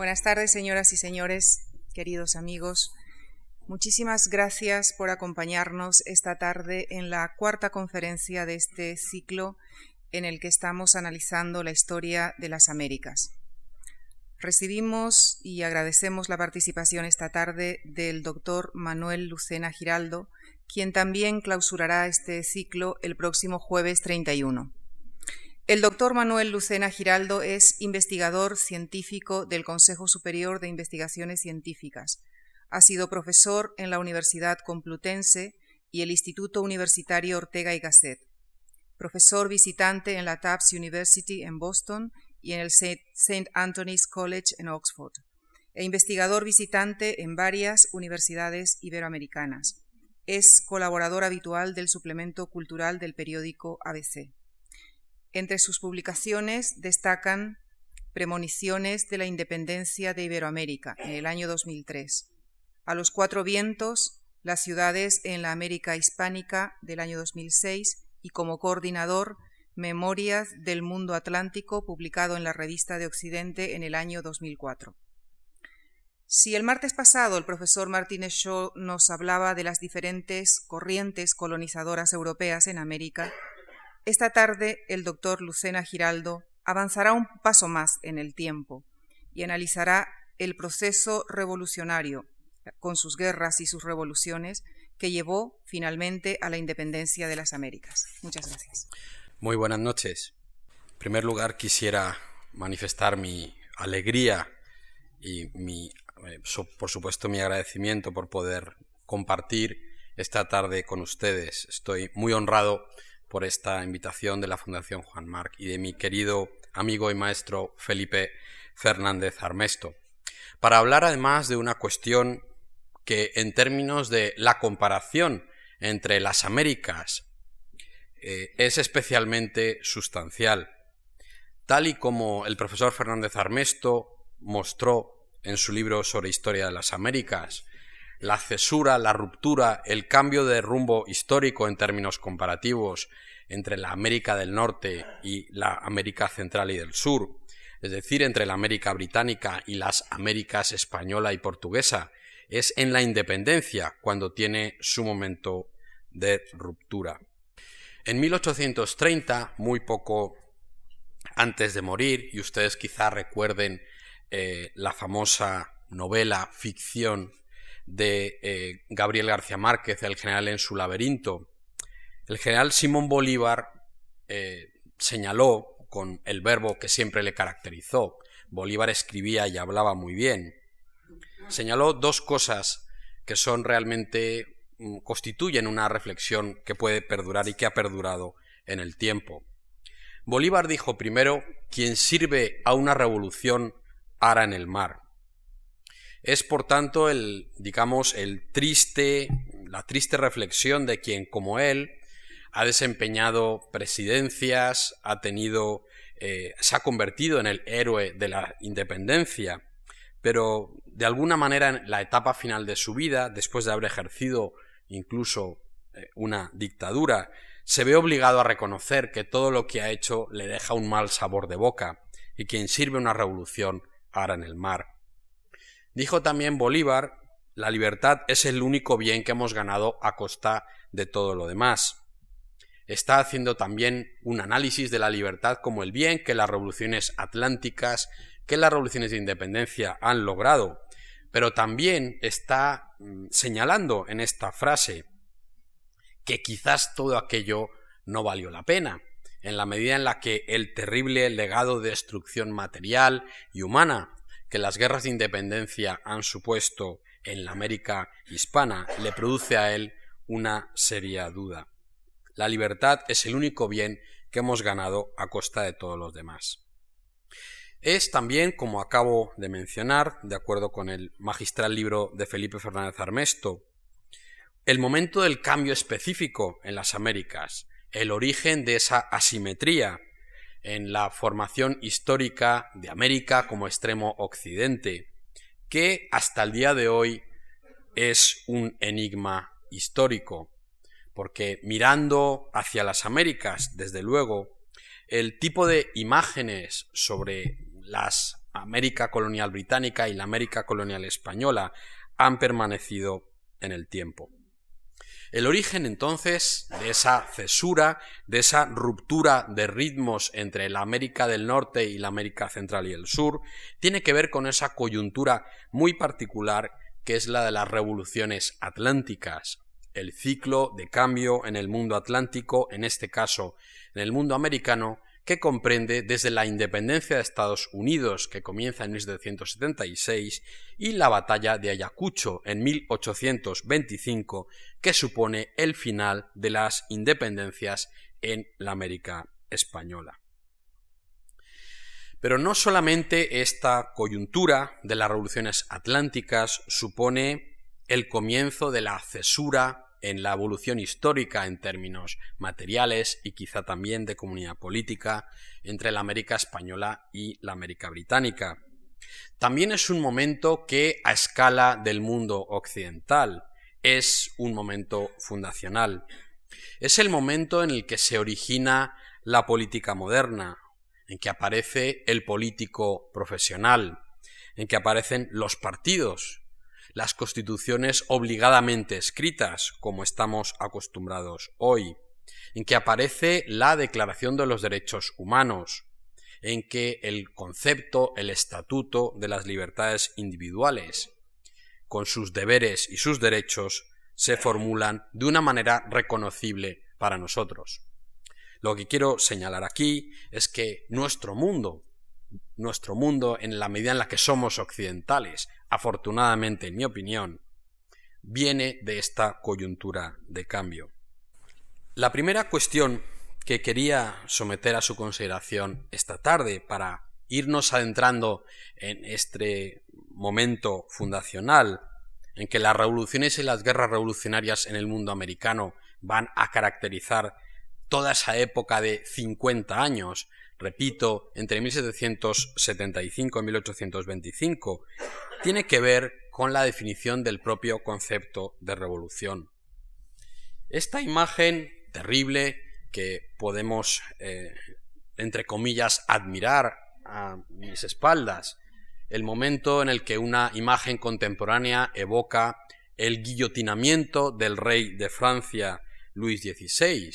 Buenas tardes, señoras y señores, queridos amigos. Muchísimas gracias por acompañarnos esta tarde en la cuarta conferencia de este ciclo en el que estamos analizando la historia de las Américas. Recibimos y agradecemos la participación esta tarde del doctor Manuel Lucena Giraldo, quien también clausurará este ciclo el próximo jueves 31. El doctor Manuel Lucena Giraldo es investigador científico del Consejo Superior de Investigaciones Científicas. Ha sido profesor en la Universidad Complutense y el Instituto Universitario Ortega y Gasset. Profesor visitante en la Tufts University en Boston y en el St. Anthony's College en Oxford. E investigador visitante en varias universidades iberoamericanas. Es colaborador habitual del suplemento cultural del periódico ABC. Entre sus publicaciones destacan Premoniciones de la Independencia de Iberoamérica en el año 2003, A los Cuatro Vientos, las ciudades en la América Hispánica del año 2006 y como coordinador Memorias del Mundo Atlántico, publicado en la Revista de Occidente en el año 2004. Si el martes pasado el profesor Martínez Shaw nos hablaba de las diferentes corrientes colonizadoras europeas en América, esta tarde el doctor Lucena Giraldo avanzará un paso más en el tiempo y analizará el proceso revolucionario, con sus guerras y sus revoluciones, que llevó finalmente a la independencia de las Américas. Muchas gracias. Muy buenas noches. En primer lugar, quisiera manifestar mi alegría y mi, eh, por supuesto mi agradecimiento por poder compartir esta tarde con ustedes. Estoy muy honrado por esta invitación de la Fundación Juan Marc y de mi querido amigo y maestro Felipe Fernández Armesto, para hablar además de una cuestión que en términos de la comparación entre las Américas eh, es especialmente sustancial. Tal y como el profesor Fernández Armesto mostró en su libro sobre historia de las Américas, la cesura, la ruptura, el cambio de rumbo histórico en términos comparativos entre la América del Norte y la América Central y del Sur, es decir, entre la América Británica y las Américas española y portuguesa, es en la independencia cuando tiene su momento de ruptura. En 1830, muy poco antes de morir, y ustedes quizá recuerden eh, la famosa novela ficción de eh, Gabriel García Márquez, El general en su laberinto, el general Simón Bolívar eh, señaló con el verbo que siempre le caracterizó, Bolívar escribía y hablaba muy bien, señaló dos cosas que son realmente mm, constituyen una reflexión que puede perdurar y que ha perdurado en el tiempo. Bolívar dijo primero, quien sirve a una revolución ara en el mar. Es por tanto el, digamos, el triste, la triste reflexión de quien, como él, ha desempeñado presidencias, ha tenido, eh, se ha convertido en el héroe de la independencia, pero de alguna manera en la etapa final de su vida, después de haber ejercido incluso eh, una dictadura, se ve obligado a reconocer que todo lo que ha hecho le deja un mal sabor de boca y quien sirve una revolución ara en el mar. Dijo también Bolívar, la libertad es el único bien que hemos ganado a costa de todo lo demás. Está haciendo también un análisis de la libertad como el bien que las revoluciones atlánticas, que las revoluciones de independencia han logrado, pero también está mm, señalando en esta frase que quizás todo aquello no valió la pena, en la medida en la que el terrible legado de destrucción material y humana que las guerras de independencia han supuesto en la América hispana le produce a él una seria duda. La libertad es el único bien que hemos ganado a costa de todos los demás. Es también, como acabo de mencionar, de acuerdo con el magistral libro de Felipe Fernández Armesto, el momento del cambio específico en las Américas, el origen de esa asimetría en la formación histórica de América como extremo occidente, que hasta el día de hoy es un enigma histórico, porque mirando hacia las Américas, desde luego, el tipo de imágenes sobre las América colonial británica y la América colonial española han permanecido en el tiempo. El origen entonces de esa cesura, de esa ruptura de ritmos entre la América del Norte y la América Central y el Sur, tiene que ver con esa coyuntura muy particular que es la de las revoluciones atlánticas, el ciclo de cambio en el mundo atlántico, en este caso en el mundo americano, que comprende desde la independencia de Estados Unidos, que comienza en 1776, y la batalla de Ayacucho en 1825, que supone el final de las independencias en la América española. Pero no solamente esta coyuntura de las revoluciones atlánticas supone el comienzo de la cesura en la evolución histórica en términos materiales y quizá también de comunidad política entre la América española y la América británica. También es un momento que a escala del mundo occidental es un momento fundacional. Es el momento en el que se origina la política moderna, en que aparece el político profesional, en que aparecen los partidos, las constituciones obligadamente escritas, como estamos acostumbrados hoy, en que aparece la Declaración de los Derechos Humanos, en que el concepto, el estatuto de las libertades individuales, con sus deberes y sus derechos, se formulan de una manera reconocible para nosotros. Lo que quiero señalar aquí es que nuestro mundo, nuestro mundo en la medida en la que somos occidentales, afortunadamente en mi opinión, viene de esta coyuntura de cambio. La primera cuestión que quería someter a su consideración esta tarde para irnos adentrando en este momento fundacional en que las revoluciones y las guerras revolucionarias en el mundo americano van a caracterizar toda esa época de 50 años, repito, entre 1775 y 1825, tiene que ver con la definición del propio concepto de revolución. Esta imagen terrible que podemos, eh, entre comillas, admirar a mis espaldas, el momento en el que una imagen contemporánea evoca el guillotinamiento del rey de Francia Luis XVI,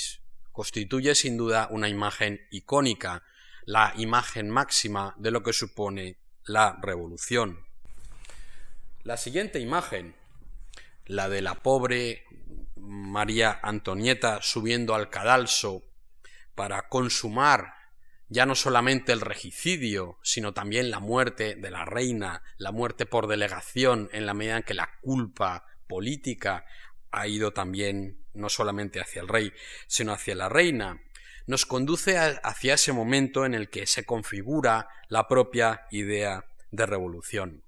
constituye sin duda una imagen icónica, la imagen máxima de lo que supone la revolución. La siguiente imagen, la de la pobre María Antonieta subiendo al cadalso para consumar ya no solamente el regicidio, sino también la muerte de la reina, la muerte por delegación, en la medida en que la culpa política ha ido también no solamente hacia el rey, sino hacia la reina, nos conduce hacia ese momento en el que se configura la propia idea de revolución.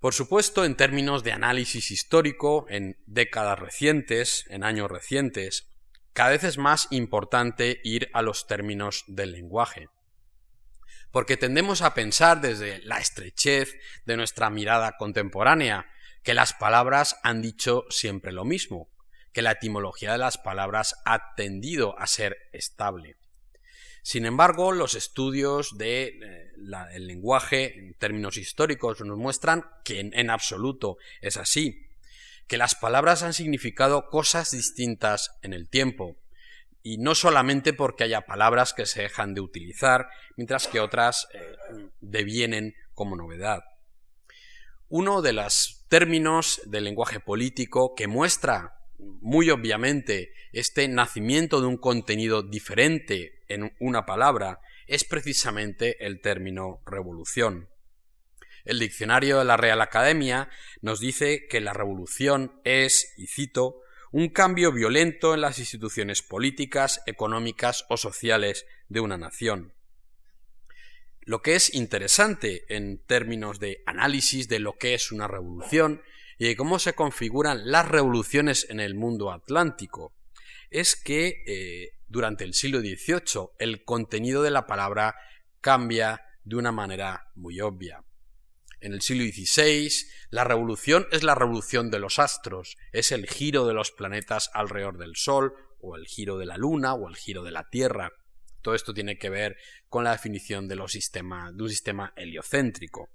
Por supuesto, en términos de análisis histórico, en décadas recientes, en años recientes, cada vez es más importante ir a los términos del lenguaje. Porque tendemos a pensar desde la estrechez de nuestra mirada contemporánea que las palabras han dicho siempre lo mismo, que la etimología de las palabras ha tendido a ser estable. Sin embargo, los estudios del eh, lenguaje en términos históricos nos muestran que en absoluto es así, que las palabras han significado cosas distintas en el tiempo, y no solamente porque haya palabras que se dejan de utilizar, mientras que otras eh, devienen como novedad. Uno de los términos del lenguaje político que muestra muy obviamente este nacimiento de un contenido diferente en una palabra es precisamente el término revolución. El diccionario de la Real Academia nos dice que la revolución es, y cito, un cambio violento en las instituciones políticas, económicas o sociales de una nación. Lo que es interesante en términos de análisis de lo que es una revolución y de cómo se configuran las revoluciones en el mundo atlántico es que eh, durante el siglo XVIII el contenido de la palabra cambia de una manera muy obvia. En el siglo XVI, la revolución es la revolución de los astros, es el giro de los planetas alrededor del Sol, o el giro de la Luna, o el giro de la Tierra. Todo esto tiene que ver con la definición de, los de un sistema heliocéntrico.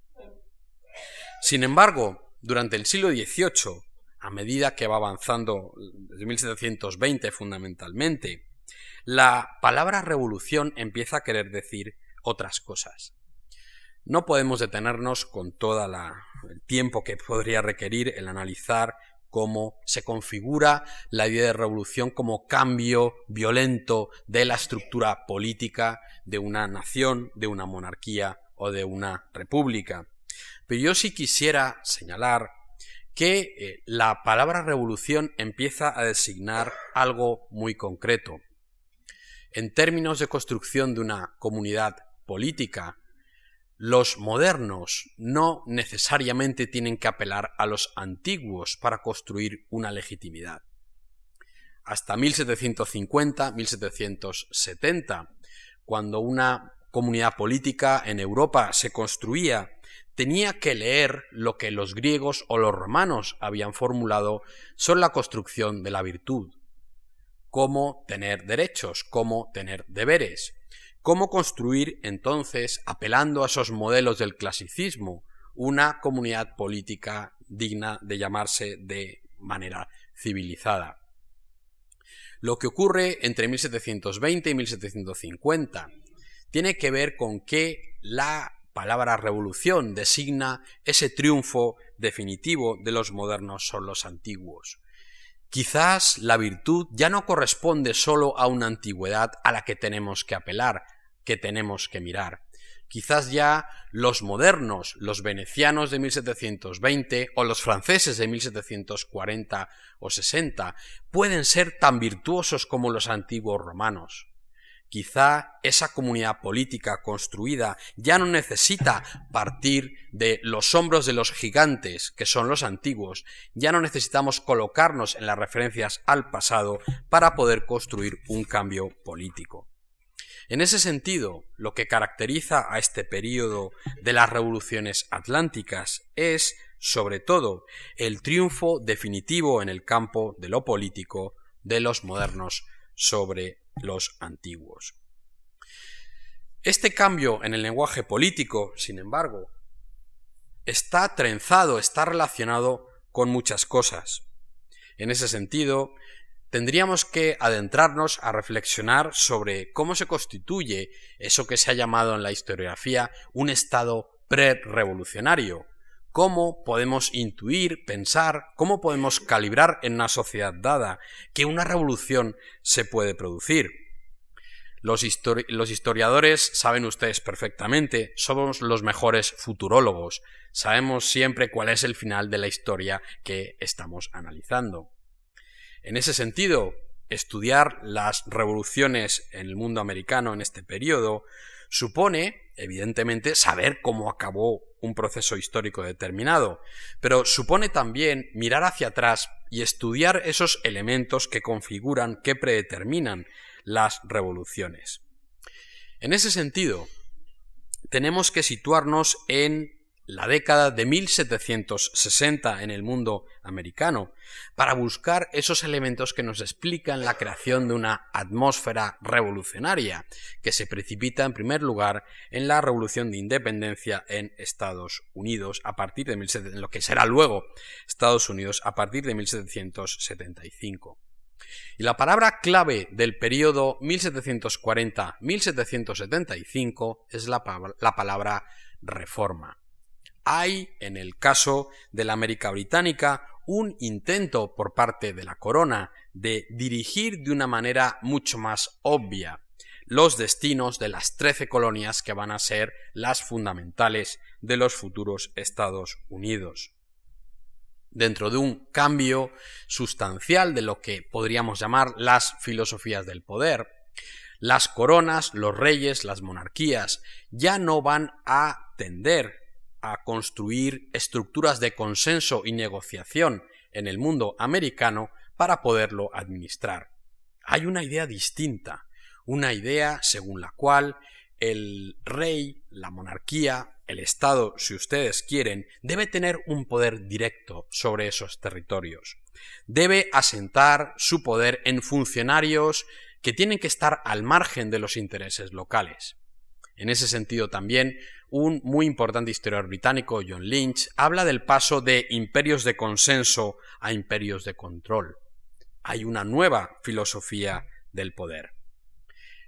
Sin embargo, durante el siglo XVIII, a medida que va avanzando desde 1720 fundamentalmente, la palabra revolución empieza a querer decir otras cosas. No podemos detenernos con todo el tiempo que podría requerir el analizar cómo se configura la idea de revolución como cambio violento de la estructura política de una nación, de una monarquía o de una república. Pero yo sí quisiera señalar que eh, la palabra revolución empieza a designar algo muy concreto. En términos de construcción de una comunidad política, los modernos no necesariamente tienen que apelar a los antiguos para construir una legitimidad. Hasta 1750-1770, cuando una comunidad política en Europa se construía, tenía que leer lo que los griegos o los romanos habían formulado sobre la construcción de la virtud, cómo tener derechos, cómo tener deberes, ¿Cómo construir entonces, apelando a esos modelos del clasicismo, una comunidad política digna de llamarse de manera civilizada? Lo que ocurre entre 1720 y 1750 tiene que ver con que la palabra revolución designa ese triunfo definitivo de los modernos sobre los antiguos. Quizás la virtud ya no corresponde solo a una antigüedad a la que tenemos que apelar, que tenemos que mirar. Quizás ya los modernos, los venecianos de 1720 o los franceses de 1740 o 60 pueden ser tan virtuosos como los antiguos romanos. Quizá esa comunidad política construida ya no necesita partir de los hombros de los gigantes, que son los antiguos, ya no necesitamos colocarnos en las referencias al pasado para poder construir un cambio político. En ese sentido, lo que caracteriza a este período de las revoluciones atlánticas es, sobre todo, el triunfo definitivo en el campo de lo político de los modernos sobre los antiguos. Este cambio en el lenguaje político, sin embargo, está trenzado, está relacionado con muchas cosas. En ese sentido, tendríamos que adentrarnos a reflexionar sobre cómo se constituye eso que se ha llamado en la historiografía un estado pre-revolucionario, cómo podemos intuir, pensar, cómo podemos calibrar en una sociedad dada que una revolución se puede producir. Los, historiadores saben ustedes perfectamente, somos los mejores futurólogos, sabemos siempre cuál es el final de la historia que estamos analizando. En ese sentido, estudiar las revoluciones en el mundo americano en este periodo supone, evidentemente, saber cómo acabó un proceso histórico determinado, pero supone también mirar hacia atrás y estudiar esos elementos que configuran, que predeterminan las revoluciones. En ese sentido, tenemos que situarnos en la década de 1760 en el mundo americano, para buscar esos elementos que nos explican la creación de una atmósfera revolucionaria, que se precipita en primer lugar en la revolución de independencia en Estados Unidos a partir de lo que será luego Estados Unidos a partir de 1775. Y la palabra clave del periodo 1740-1775 es la palabra reforma. Hay, en el caso de la América Británica, un intento por parte de la corona de dirigir de una manera mucho más obvia los destinos de las trece colonias que van a ser las fundamentales de los futuros Estados Unidos. Dentro de un cambio sustancial de lo que podríamos llamar las filosofías del poder, las coronas, los reyes, las monarquías ya no van a tender a construir estructuras de consenso y negociación en el mundo americano para poderlo administrar. Hay una idea distinta, una idea según la cual el rey, la monarquía, el Estado, si ustedes quieren, debe tener un poder directo sobre esos territorios. Debe asentar su poder en funcionarios que tienen que estar al margen de los intereses locales. En ese sentido también, un muy importante historiador británico, John Lynch, habla del paso de imperios de consenso a imperios de control. Hay una nueva filosofía del poder.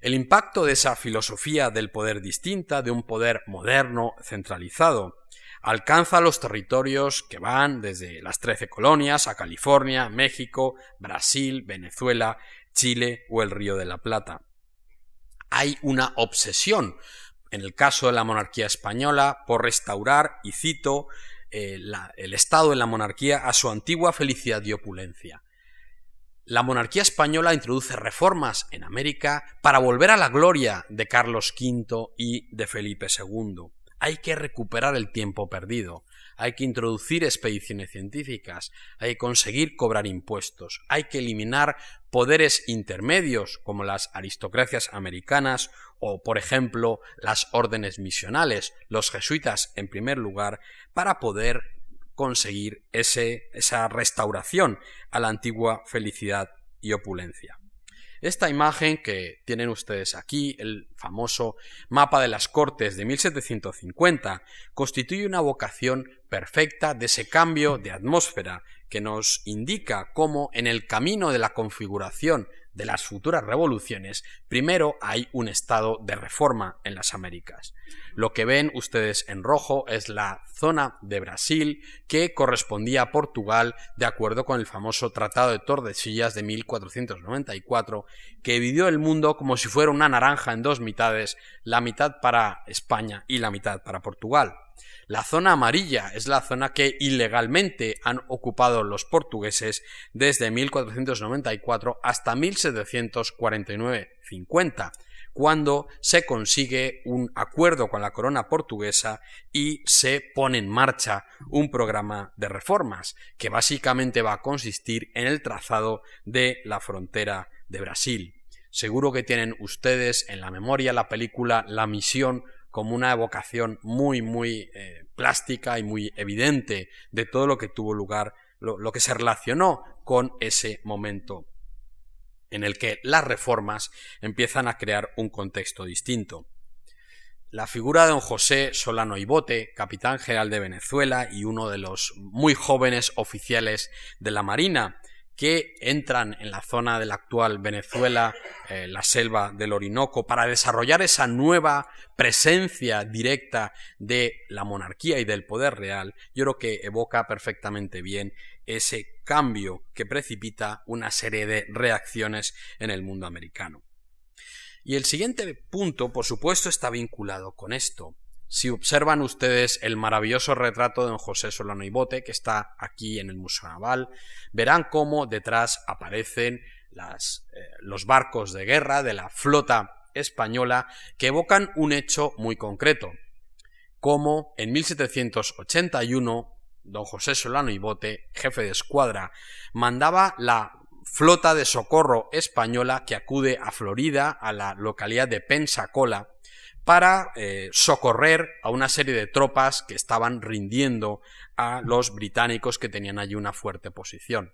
El impacto de esa filosofía del poder distinta, de un poder moderno, centralizado, alcanza los territorios que van desde las trece colonias a California, México, Brasil, Venezuela, Chile o el Río de la Plata. Hay una obsesión, en el caso de la monarquía española, por restaurar, y cito, eh, el estado de la monarquía a su antigua felicidad y opulencia. La monarquía española introduce reformas en América para volver a la gloria de Carlos V y de Felipe II. Hay que recuperar el tiempo perdido, hay que introducir expediciones científicas, hay que conseguir cobrar impuestos, hay que eliminar poderes intermedios como las aristocracias americanas o, por ejemplo, las órdenes misionales, los jesuitas en primer lugar, para poder conseguir esa restauración a la antigua felicidad y opulencia. Esta imagen que tienen ustedes aquí, el famoso mapa de las Cortes de 1750, constituye una vocación perfecta de ese cambio de atmósfera que nos indica cómo en el camino de la configuración de las futuras revoluciones, primero hay un estado de reforma en las Américas. Lo que ven ustedes en rojo es la zona de Brasil que correspondía a Portugal de acuerdo con el famoso Tratado de Tordesillas de 1494 que dividió el mundo como si fuera una naranja en dos mitades, la mitad para España y la mitad para Portugal. La zona amarilla es la zona que ilegalmente han ocupado los portugueses desde 1494 hasta 1749-50, cuando se consigue un acuerdo con la corona portuguesa y se pone en marcha un programa de reformas que básicamente va a consistir en el trazado de la frontera de Brasil. Seguro que tienen ustedes en la memoria la película La misión como una evocación muy, muy eh, plástica y muy evidente de todo lo que tuvo lugar, lo, que se relacionó con ese momento en el que las reformas empiezan a crear un contexto distinto. La figura de don José Solano Ibote, capitán general de Venezuela y uno de los muy jóvenes oficiales de la Marina, que entran en la zona de la actual Venezuela, eh, la selva del Orinoco, para desarrollar esa nueva presencia directa de la monarquía y del poder real, yo creo que evoca perfectamente bien ese cambio que precipita una serie de reacciones en el mundo americano. Y el siguiente punto, por supuesto, está vinculado con esto. Si observan ustedes el maravilloso retrato de don José Solano y Bote, que está aquí en el Museo Naval, verán cómo detrás aparecen eh, los barcos de guerra de la flota española que evocan un hecho muy concreto, como en 1781 don José Solano y Bote, jefe de escuadra, mandaba la flota de socorro española que acude a Florida, a la localidad de Pensacola, para eh, socorrer a una serie de tropas que estaban rindiendo a los británicos que tenían allí una fuerte posición.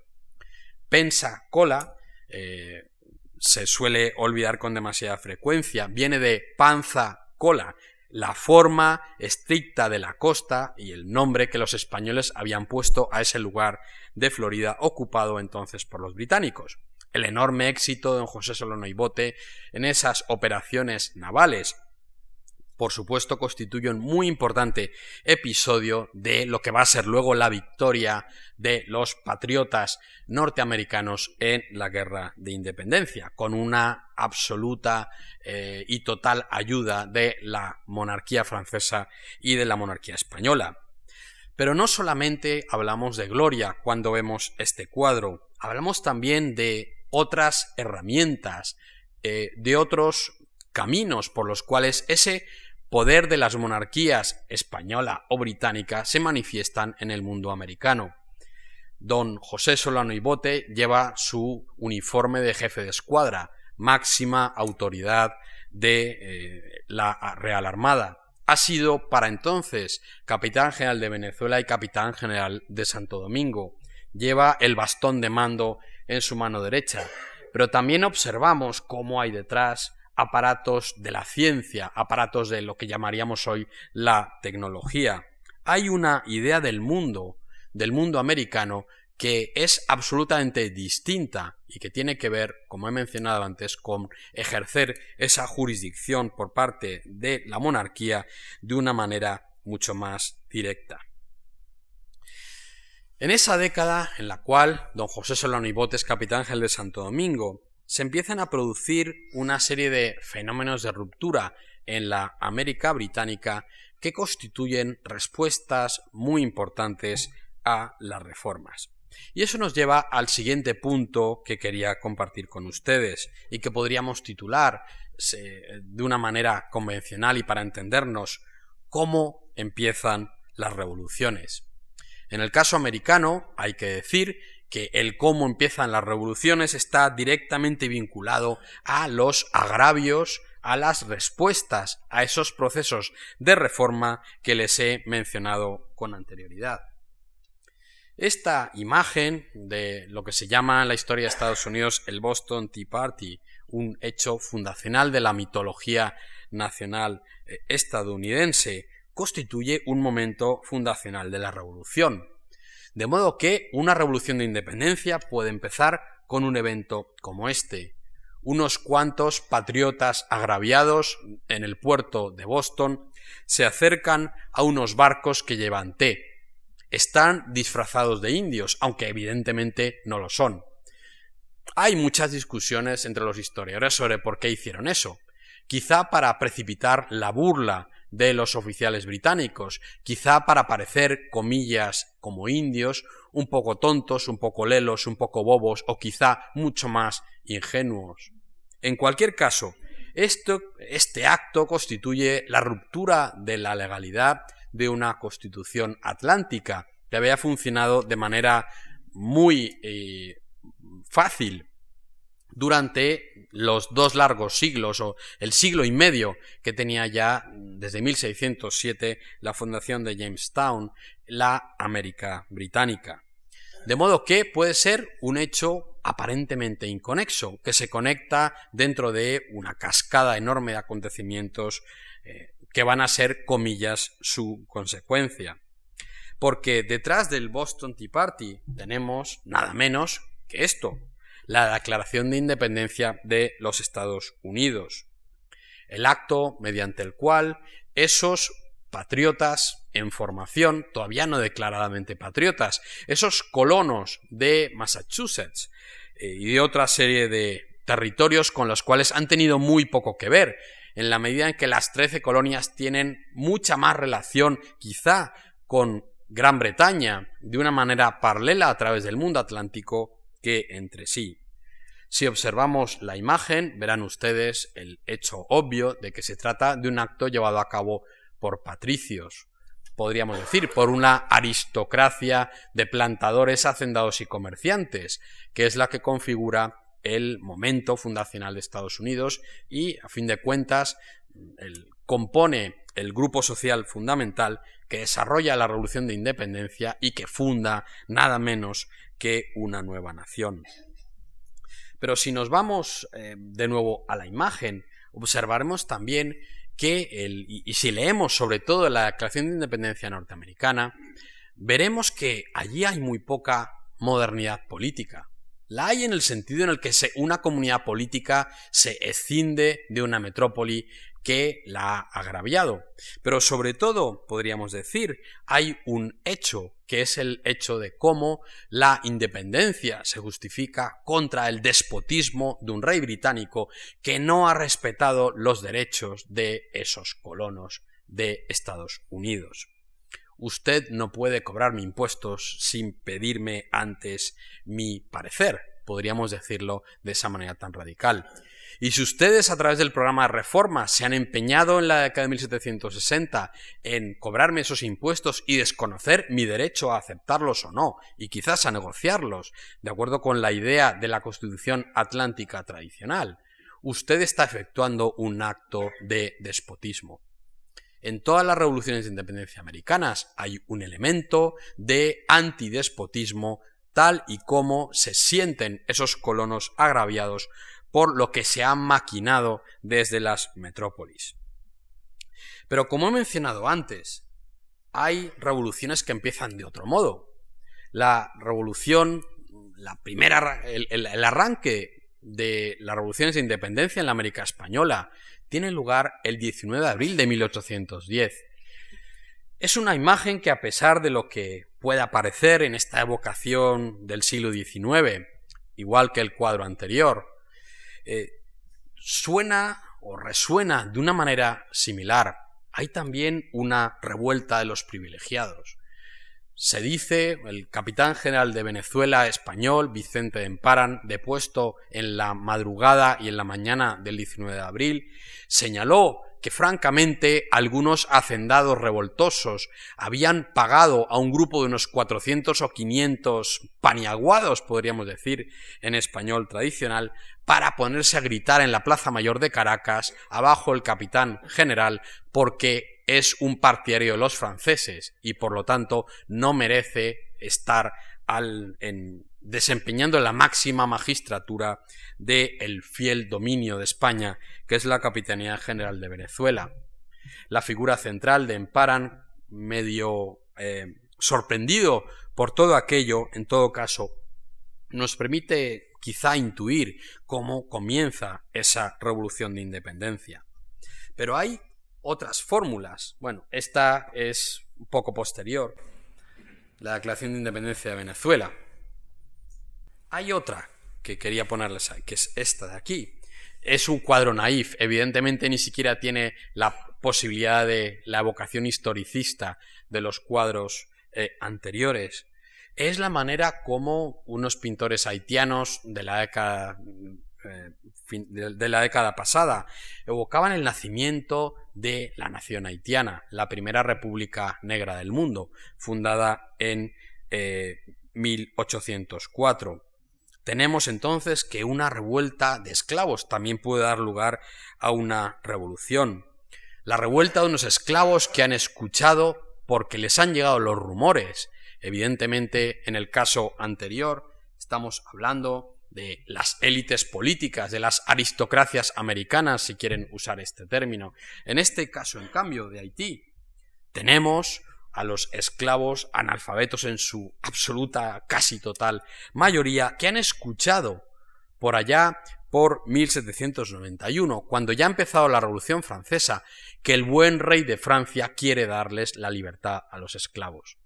Pensacola eh, se suele olvidar con demasiada frecuencia, viene de panza cola, la forma estricta de la costa y el nombre que los españoles habían puesto a ese lugar de Florida ocupado entonces por los británicos. El enorme éxito de don José Solano y Bote en esas operaciones navales por supuesto, constituye un muy importante episodio de lo que va a ser luego la victoria de los patriotas norteamericanos en la guerra de independencia, con una absoluta eh, y total ayuda de la monarquía francesa y de la monarquía española. Pero no solamente hablamos de gloria cuando vemos este cuadro, hablamos también de otras herramientas, eh, de otros caminos por los cuales ese poder de las monarquías española o británica se manifiestan en el mundo americano. Don José Solano y Bote lleva su uniforme de jefe de escuadra, máxima autoridad de eh, la Real Armada. Ha sido para entonces capitán general de Venezuela y capitán general de Santo Domingo. Lleva el bastón de mando en su mano derecha pero también observamos cómo hay detrás aparatos de la ciencia, aparatos de lo que llamaríamos hoy la tecnología. Hay una idea del mundo, del mundo americano, que es absolutamente distinta y que tiene que ver, como he mencionado antes, con ejercer esa jurisdicción por parte de la monarquía de una manera mucho más directa. En esa década en la cual don José Solano y capitán ángel de Santo Domingo, se empiezan a producir una serie de fenómenos de ruptura en la América británica que constituyen respuestas muy importantes a las reformas. Y eso nos lleva al siguiente punto que quería compartir con ustedes y que podríamos titular de una manera convencional y para entendernos cómo empiezan las revoluciones. En el caso americano, hay que decir que el cómo empiezan las revoluciones está directamente vinculado a los agravios, a las respuestas a esos procesos de reforma que les he mencionado con anterioridad. Esta imagen de lo que se llama en la historia de Estados Unidos el Boston Tea Party, un hecho fundacional de la mitología nacional eh, estadounidense, constituye un momento fundacional de la revolución. De modo que una revolución de independencia puede empezar con un evento como este. Unos cuantos patriotas agraviados en el puerto de Boston se acercan a unos barcos que llevan té. Están disfrazados de indios, aunque evidentemente no lo son. Hay muchas discusiones entre los historiadores sobre por qué hicieron eso. Quizá para precipitar la burla de los oficiales británicos, quizá para parecer, comillas, como indios, un poco tontos, un poco lelos, un poco bobos o quizá mucho más ingenuos. En cualquier caso, este acto constituye la ruptura de la legalidad de una constitución atlántica que había funcionado de manera muy eh, fácil durante los dos largos siglos o el siglo y medio que tenía ya desde 1607 la fundación de Jamestown, la América británica. De modo que puede ser un hecho aparentemente inconexo, que se conecta dentro de una cascada enorme de acontecimientos eh, que van a ser, comillas, su consecuencia. Porque detrás del Boston Tea Party tenemos nada menos que esto, la Declaración de Independencia de los Estados Unidos, el acto mediante el cual esos patriotas en formación, todavía no declaradamente patriotas, esos colonos de Massachusetts eh, y de otra serie de territorios con los cuales han tenido muy poco que ver, en la medida en que las trece colonias tienen mucha más relación quizá con Gran Bretaña de una manera paralela a través del mundo atlántico que entre sí. Si observamos la imagen, verán ustedes el hecho obvio de que se trata de un acto llevado a cabo por patricios, podríamos decir, por una aristocracia de plantadores, hacendados y comerciantes, que es la que configura el momento fundacional de Estados Unidos y, a fin de cuentas, compone el grupo social fundamental que desarrolla la Revolución de Independencia y que funda nada menos que una nueva nación. Pero si nos vamos eh, de nuevo a la imagen, observaremos también que, el, y, si leemos sobre todo la Declaración de Independencia norteamericana, veremos que allí hay muy poca modernidad política. La hay en el sentido en el que una comunidad política se escinde de una metrópoli que la ha agraviado. Pero sobre todo, podríamos decir, hay un hecho, que es el hecho de cómo la independencia se justifica contra el despotismo de un rey británico que no ha respetado los derechos de esos colonos de Estados Unidos. Usted no puede cobrarme impuestos sin pedirme antes mi parecer, podríamos decirlo de esa manera tan radical. Y si ustedes a través del programa reforma se han empeñado en la década de 1760 en cobrarme esos impuestos y desconocer mi derecho a aceptarlos o no, y quizás a negociarlos, de acuerdo con la idea de la Constitución Atlántica tradicional, usted está efectuando un acto de despotismo. En todas las revoluciones de independencia americanas hay un elemento de antidespotismo tal y como se sienten esos colonos agraviados por lo que se ha maquinado desde las metrópolis. Pero como he mencionado antes, hay revoluciones que empiezan de otro modo. La revolución, la primera, el, arranque de las revoluciones de independencia en la América Española tiene lugar el 19 de abril de 1810. Es una imagen que a pesar de lo que pueda parecer en esta evocación del siglo XIX, igual que el cuadro anterior, eh, suena o resuena de una manera similar. Hay también una revuelta de los privilegiados. Se dice, el capitán general de Venezuela español, Vicente de Emparan, depuesto en la madrugada y en la mañana del 19 de abril, señaló que francamente algunos hacendados revoltosos habían pagado a un grupo de unos 400 o 500 paniaguados, podríamos decir en español tradicional, para ponerse a gritar en la Plaza Mayor de Caracas, abajo el capitán general, porque es un partidario de los franceses y por lo tanto no merece estar al, en, desempeñando la máxima magistratura del fiel dominio de España, que es la Capitanía General de Venezuela. La figura central de Emparan, medio eh, sorprendido por todo aquello, en todo caso, nos permite quizá intuir cómo comienza esa revolución de independencia. Pero hay otras fórmulas. Bueno, esta es un poco posterior, la Declaración de Independencia de Venezuela. Hay otra que quería ponerles ahí, que es esta de aquí. Es un cuadro naif, evidentemente ni siquiera tiene la posibilidad de la evocación historicista de los cuadros eh, anteriores. Es la manera como unos pintores haitianos de la década eh, de la década pasada, evocaban el nacimiento de la nación haitiana, la primera república negra del mundo, fundada en 1804. Eh, Tenemos entonces que una revuelta de esclavos también puede dar lugar a una revolución. La revuelta de unos esclavos que han escuchado porque les han llegado los rumores. Evidentemente, en el caso anterior, estamos hablando de las élites políticas, de las aristocracias americanas, si quieren usar este término. En este caso, en cambio, de Haití, tenemos a los esclavos analfabetos en su absoluta, casi total mayoría, que han escuchado por allá por 1791, cuando ya ha empezado la Revolución Francesa, que el buen rey de Francia quiere darles la libertad a los esclavos.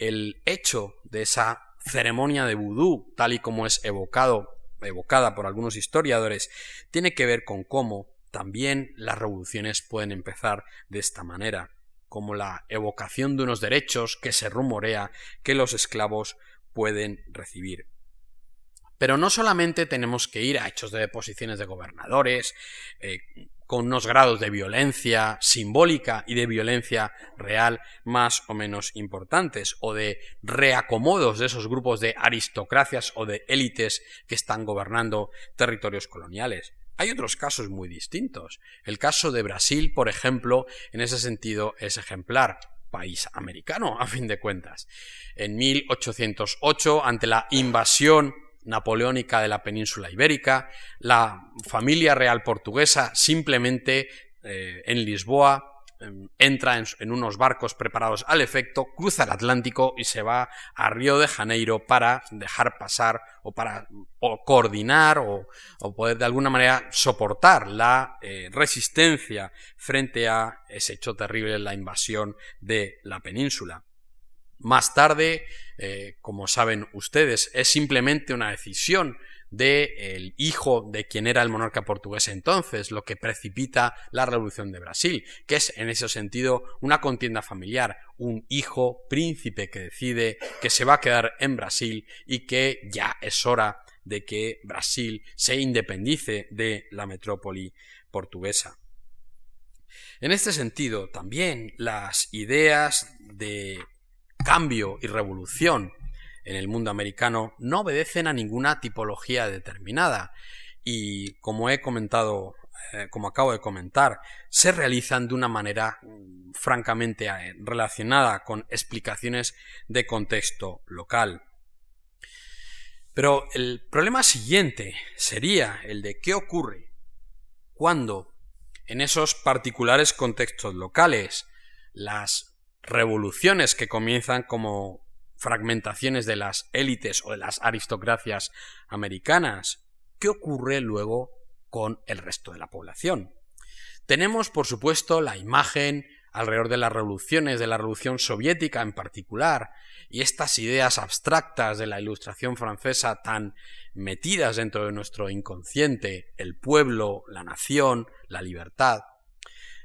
El hecho de esa ceremonia de vudú, tal y como es evocado, evocada por algunos historiadores, tiene que ver con cómo también las revoluciones pueden empezar de esta manera, como la evocación de unos derechos que se rumorea que los esclavos pueden recibir. Pero no solamente tenemos que ir a hechos de deposiciones de gobernadores, eh, con unos grados de violencia simbólica y de violencia real más o menos importantes, o de reacomodos de esos grupos de aristocracias o de élites que están gobernando territorios coloniales. Hay otros casos muy distintos. El caso de Brasil, por ejemplo, en ese sentido es ejemplar país americano, a fin de cuentas. En 1808, ante la invasión napoleónica de la península ibérica, la familia real portuguesa simplemente eh, en Lisboa em, entra en, unos barcos preparados al efecto, cruza el Atlántico y se va a Río de Janeiro para dejar pasar o para coordinar o, poder de alguna manera soportar la eh, resistencia frente a ese hecho terrible, la invasión de la península. Más tarde, eh, como saben ustedes, es simplemente una decisión del hijo de quien era el monarca portugués entonces, lo que precipita la revolución de Brasil, que es en ese sentido una contienda familiar, un hijo príncipe que decide que se va a quedar en Brasil y que ya es hora de que Brasil se independice de la metrópoli portuguesa. En este sentido, también las ideas de cambio y revolución en el mundo americano no obedecen a ninguna tipología determinada y como he comentado eh, como acabo de comentar, se realizan de una manera mm, francamente eh, relacionada con explicaciones de contexto local. Pero el problema siguiente sería el de qué ocurre cuando en esos particulares contextos locales las revoluciones que comienzan como fragmentaciones de las élites o de las aristocracias americanas, ¿qué ocurre luego con el resto de la población? Tenemos, por supuesto, la imagen alrededor de las revoluciones, de la revolución soviética en particular, y estas ideas abstractas de la ilustración francesa tan metidas dentro de nuestro inconsciente, el pueblo, la nación, la libertad.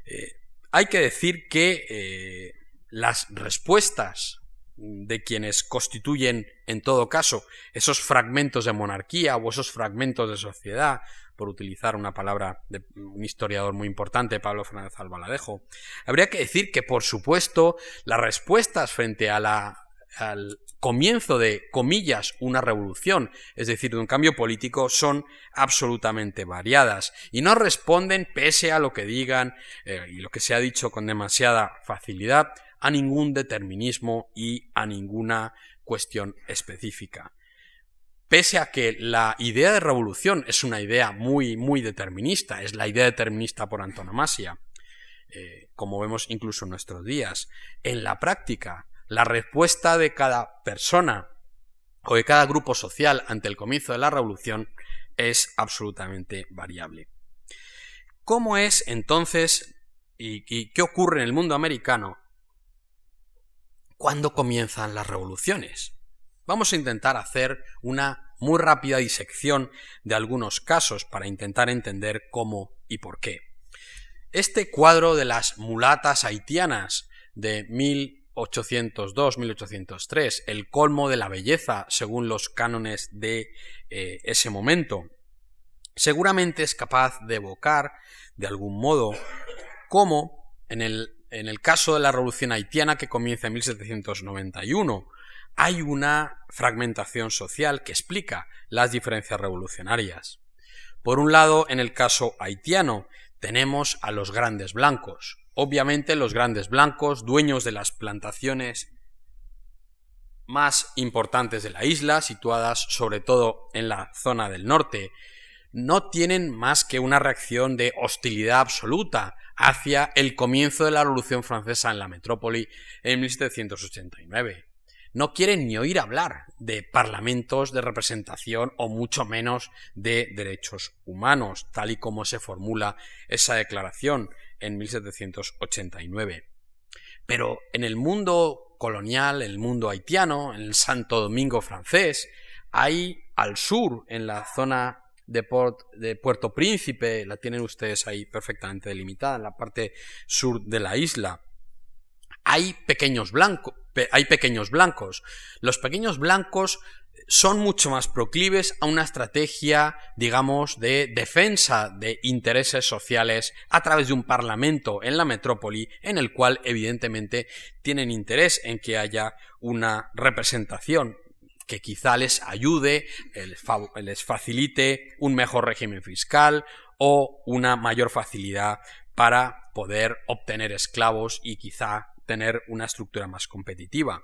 Eh, hay que decir que eh, las respuestas de quienes constituyen, en todo caso, esos fragmentos de monarquía o esos fragmentos de sociedad, por utilizar una palabra de un historiador muy importante, Pablo Fernández Albaladejo, habría que decir que, por supuesto, las respuestas frente al comienzo de, comillas, una revolución, es decir, de un cambio político, son absolutamente variadas y no responden, pese a lo que digan eh, y lo que se ha dicho con demasiada facilidad, a ningún determinismo y a ninguna cuestión específica. Pese a que la idea de revolución es una idea muy, muy determinista, es la idea determinista por antonomasia, eh, como vemos incluso en nuestros días, en la práctica, la respuesta de cada persona o de cada grupo social ante el comienzo de la revolución es absolutamente variable. ¿Cómo es entonces y qué ocurre en el mundo americano cuando comienzan las revoluciones? Vamos a intentar hacer una muy rápida disección de algunos casos para intentar entender cómo y por qué. Este cuadro de las mulatas haitianas de 1802-1803, el colmo de la belleza según los cánones de eh, ese momento, seguramente es capaz de evocar de algún modo cómo en el, en el caso de la revolución haitiana que comienza en 1791, hay una fragmentación social que explica las diferencias revolucionarias. Por un lado, en el caso haitiano, tenemos a los grandes blancos. Obviamente los grandes blancos, dueños de las plantaciones más importantes de la isla, situadas sobre todo en la zona del norte, no tienen más que una reacción de hostilidad absoluta hacia el comienzo de la Revolución Francesa en la metrópoli en 1789 no quieren ni oír hablar de parlamentos de representación o mucho menos de derechos humanos, tal y como se formula esa declaración en 1789. Pero en el mundo colonial, el mundo haitiano, en el Santo Domingo francés, hay al sur, en la zona de, Puerto Príncipe, la tienen ustedes ahí perfectamente delimitada, en la parte sur de la isla, hay pequeños blancos, hay pequeños blancos. Los pequeños blancos son mucho más proclives a una estrategia, digamos, de defensa de intereses sociales a través de un parlamento en la metrópoli, en el cual evidentemente tienen interés en que haya una representación que quizá les ayude, les facilite un mejor régimen fiscal o una mayor facilidad para poder obtener esclavos y quizá tener una estructura más competitiva.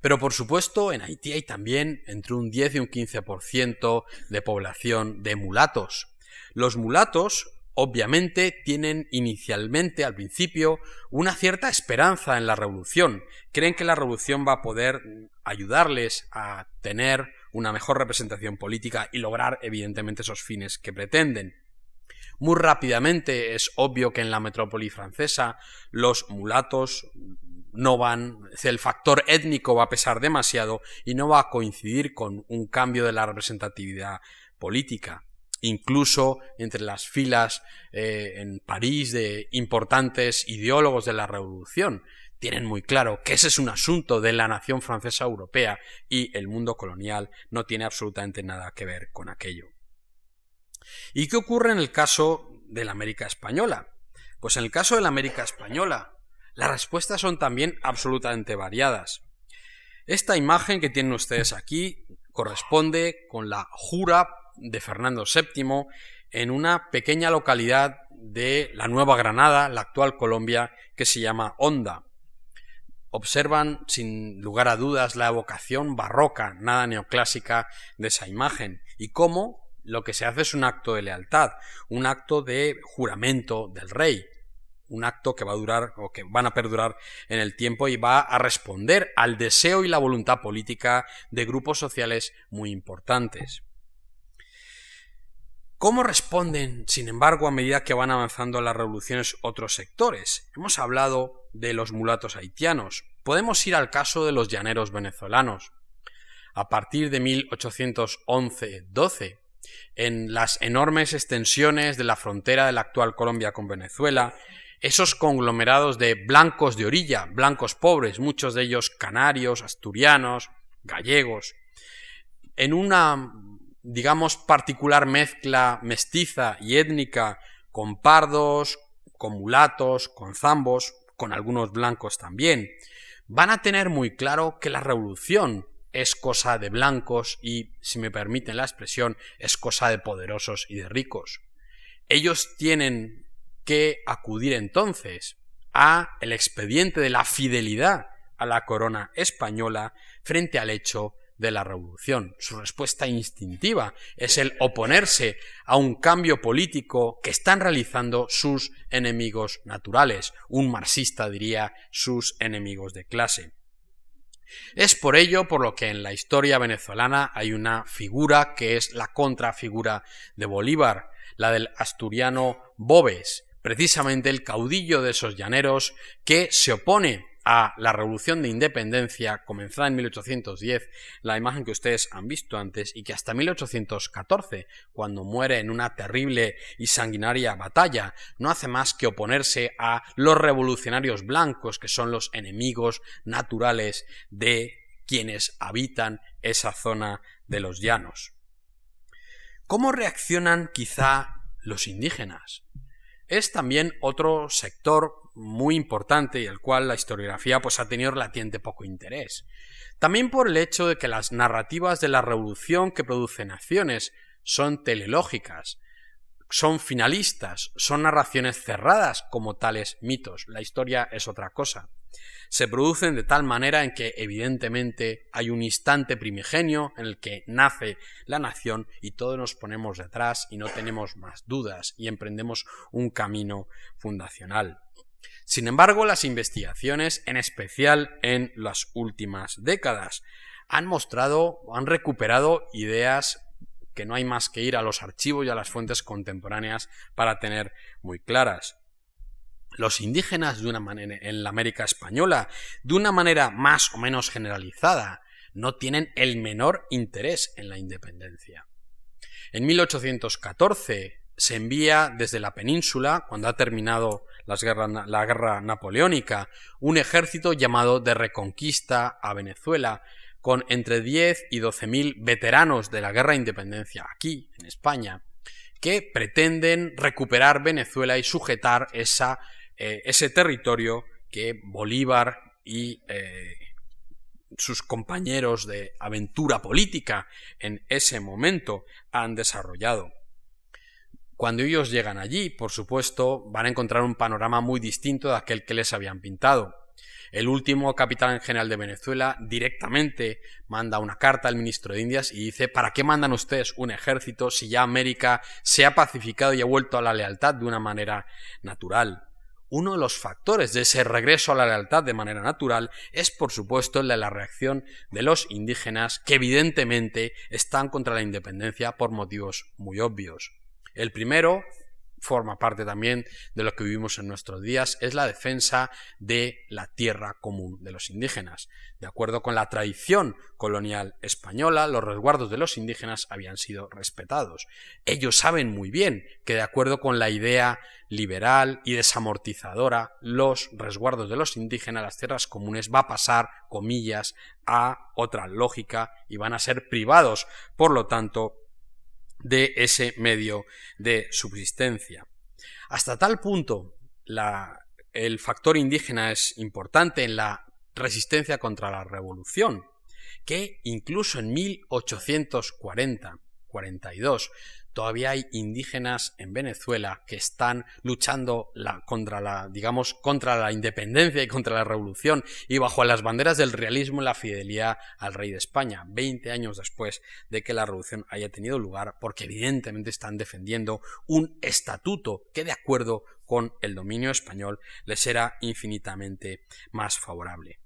Pero por supuesto, en Haití hay también entre un 10 y un 15% de población de mulatos. Los mulatos, obviamente, tienen inicialmente, al principio, una cierta esperanza en la revolución. Creen que la revolución va a poder ayudarles a tener una mejor representación política y lograr, evidentemente, esos fines que pretenden. Muy rápidamente es obvio que en la metrópoli francesa los mulatos no van, el factor étnico va a pesar demasiado y no va a coincidir con un cambio de la representatividad política. Incluso entre las filas eh, en París de importantes ideólogos de la revolución tienen muy claro que ese es un asunto de la nación francesa europea y el mundo colonial no tiene absolutamente nada que ver con aquello. ¿Y qué ocurre en el caso de la América Española? Pues en el caso de la América Española, las respuestas son también absolutamente variadas. Esta imagen que tienen ustedes aquí corresponde con la jura de Fernando VII en una pequeña localidad de la Nueva Granada, la actual Colombia, que se llama Honda. observan sin lugar a dudas la evocación barroca, nada neoclásica, de esa imagen y cómo lo que se hace es un acto de lealtad, un acto de juramento del rey, un acto que va a durar o que van a perdurar en el tiempo y va a responder al deseo y la voluntad política de grupos sociales muy importantes. ¿Cómo responden, sin embargo, a medida que van avanzando las revoluciones otros sectores? Hemos hablado de los mulatos haitianos. Podemos ir al caso de los llaneros venezolanos. A partir de 1811-12, en las enormes extensiones de la frontera de la actual Colombia con Venezuela, esos conglomerados de blancos de orilla, blancos pobres, muchos de ellos canarios, asturianos, gallegos, en una digamos, particular mezcla mestiza y étnica con pardos, con mulatos, con zambos, con algunos blancos también, van a tener muy claro que la revolución es cosa de blancos y, si me permiten la expresión, es cosa de poderosos y de ricos. Ellos tienen que acudir entonces a el expediente de la fidelidad a la corona española frente al hecho de la revolución. Su respuesta instintiva es el oponerse a un cambio político que están realizando sus enemigos naturales. Un marxista diría sus enemigos de clase. Es por ello por lo que en la historia venezolana hay una figura que es la contrafigura de Bolívar, la del asturiano Bobes, precisamente el caudillo de esos llaneros que se opone a la revolución de independencia comenzada en 1810, la imagen que ustedes han visto antes, y que hasta 1814, cuando muere en una terrible y sanguinaria batalla, no hace más que oponerse a los revolucionarios blancos, que son los enemigos naturales de quienes habitan esa zona de los llanos. ¿Cómo reaccionan quizá los indígenas? Es también otro sector muy importante y el cual la historiografía pues ha tenido relativamente poco interés. También por el hecho de que las narrativas de la revolución que producen acciones son telelógicas, son finalistas, son narraciones cerradas como tales mitos. La historia es otra cosa. Se producen de tal manera en que evidentemente hay un instante primigenio en el que nace la nación y todos nos ponemos detrás y no tenemos más dudas y emprendemos un camino fundacional. Sin embargo, las investigaciones, en especial en las últimas décadas, han mostrado han recuperado ideas que no hay más que ir a los archivos y a las fuentes contemporáneas para tener muy claras. Los indígenas de una manera, en la América española, de una manera más o menos generalizada, no tienen el menor interés en la independencia. En 1814 se envía desde la península, cuando ha terminado la guerra napoleónica, un ejército llamado de reconquista a Venezuela, con entre 10 y 12 mil veteranos de la guerra de independencia aquí, en España, que pretenden recuperar Venezuela y sujetar esa, eh, ese territorio que Bolívar y eh, sus compañeros de aventura política en ese momento han desarrollado. Cuando ellos llegan allí, por supuesto, van a encontrar un panorama muy distinto de aquel que les habían pintado. El último capitán general de Venezuela directamente manda una carta al ministro de Indias y dice ¿Para qué mandan ustedes un ejército si ya América se ha pacificado y ha vuelto a la lealtad de una manera natural? Uno de los factores de ese regreso a la lealtad de manera natural es, por supuesto, el de la reacción de los indígenas que evidentemente están contra la independencia por motivos muy obvios. El primero forma parte también de lo que vivimos en nuestros días, es la defensa de la tierra común de los indígenas. De acuerdo con la tradición colonial española, los resguardos de los indígenas habían sido respetados. Ellos saben muy bien que de acuerdo con la idea liberal y desamortizadora, los resguardos de los indígenas, las tierras comunes, va a pasar, comillas, a otra lógica y van a ser privados, por lo tanto, de ese medio de subsistencia. Hasta tal punto el factor indígena es importante en la resistencia contra la revolución, que incluso en 1840 42, todavía hay indígenas en Venezuela que están luchando contra la, digamos, contra la independencia y contra la revolución y bajo las banderas del realismo y la fidelidad al rey de España, 20 años después de que la revolución haya tenido lugar, porque evidentemente están defendiendo un estatuto que de acuerdo con el dominio español les era infinitamente más favorable.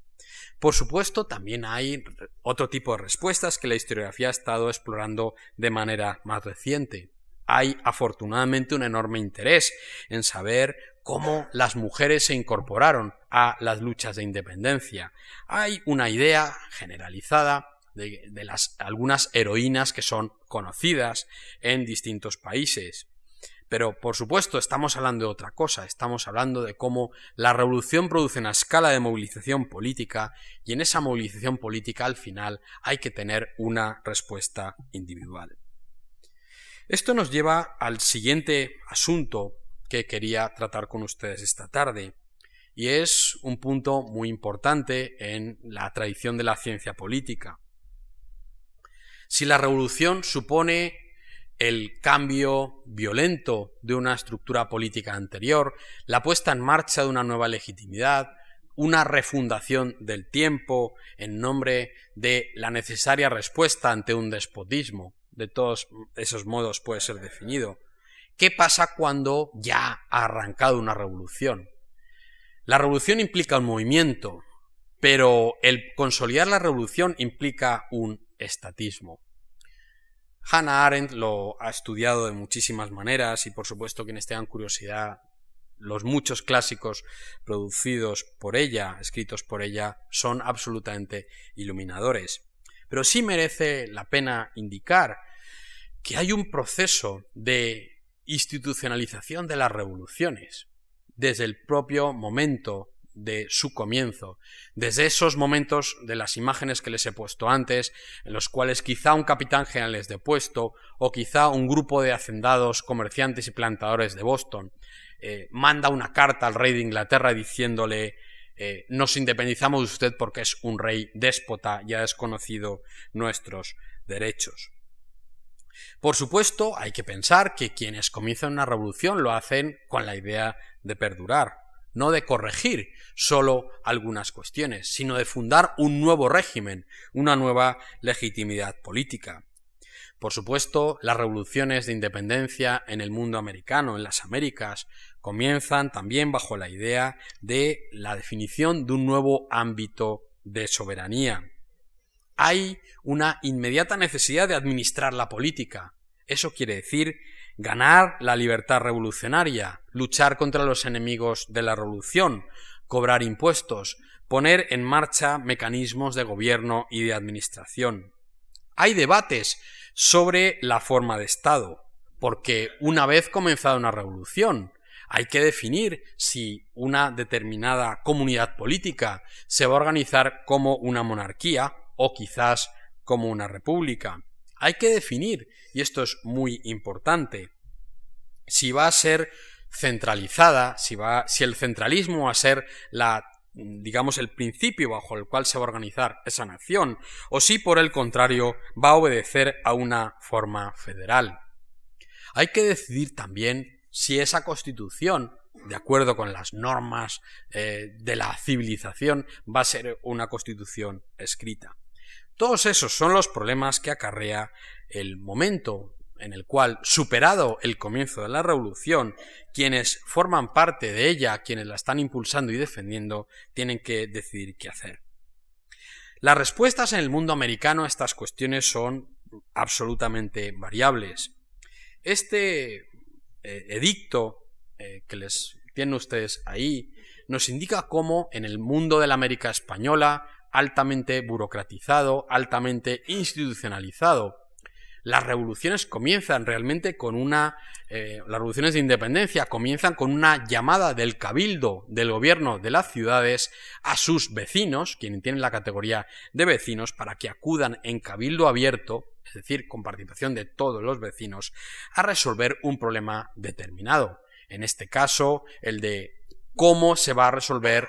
Por supuesto, también hay otro tipo de respuestas que la historiografía ha estado explorando de manera más reciente. Hay afortunadamente un enorme interés en saber cómo las mujeres se incorporaron a las luchas de independencia. Hay una idea generalizada de, algunas heroínas que son conocidas en distintos países. Pero, por supuesto, estamos hablando de otra cosa, estamos hablando de cómo la revolución produce una escala de movilización política y en esa movilización política al final hay que tener una respuesta individual. Esto nos lleva al siguiente asunto que quería tratar con ustedes esta tarde, y es un punto muy importante en la tradición de la ciencia política. Si la revolución supone el cambio violento de una estructura política anterior, la puesta en marcha de una nueva legitimidad, una refundación del tiempo en nombre de la necesaria respuesta ante un despotismo, de todos esos modos puede ser definido. ¿Qué pasa cuando ya ha arrancado una revolución? La revolución implica un movimiento, pero el consolidar la revolución implica un estatismo. Hannah Arendt lo ha estudiado de muchísimas maneras y por supuesto quienes tengan curiosidad, los muchos clásicos producidos por ella, escritos por ella, son absolutamente iluminadores. Pero sí merece la pena indicar que hay un proceso de institucionalización de las revoluciones desde el propio momento de su comienzo, desde esos momentos de las imágenes que les he puesto antes, en los cuales quizá un capitán general es depuesto, o quizá un grupo de hacendados, comerciantes y plantadores de Boston, eh, manda una carta al rey de Inglaterra diciéndole eh, nos independizamos de usted porque es un rey déspota y ha desconocido nuestros derechos. Por supuesto, hay que pensar que quienes comienzan una revolución lo hacen con la idea de perdurar, no de corregir solo algunas cuestiones, sino de fundar un nuevo régimen, una nueva legitimidad política. Por supuesto, las revoluciones de independencia en el mundo americano, en las Américas, comienzan también bajo la idea de la definición de un nuevo ámbito de soberanía. Hay una inmediata necesidad de administrar la política. Eso quiere decir ganar la libertad revolucionaria, luchar contra los enemigos de la revolución, cobrar impuestos, poner en marcha mecanismos de gobierno y de administración. Hay debates sobre la forma de Estado, porque una vez comenzada una revolución, hay que definir si una determinada comunidad política se va a organizar como una monarquía o quizás como una república. Hay que definir, y esto es muy importante, si va a ser centralizada, si, el centralismo va a ser la digamos, el principio bajo el cual se va a organizar esa nación, o si por el contrario va a obedecer a una forma federal. Hay que decidir también si esa constitución, de acuerdo con las normas eh, de la civilización, va a ser una constitución escrita. Todos esos son los problemas que acarrea el momento en el cual, superado el comienzo de la revolución, quienes forman parte de ella, quienes la están impulsando y defendiendo, tienen que decidir qué hacer. Las respuestas en el mundo americano a estas cuestiones son absolutamente variables. Este eh, edicto eh, que les tienen ustedes ahí nos indica cómo en el mundo de la América española, altamente burocratizado, altamente institucionalizado, las revoluciones comienzan realmente con una, eh, las revoluciones de independencia comienzan con una llamada del cabildo del gobierno de las ciudades a sus vecinos, quienes tienen la categoría de vecinos, para que acudan en cabildo abierto, es decir, con participación de todos los vecinos, a resolver un problema determinado. En este caso, el de cómo se va a resolver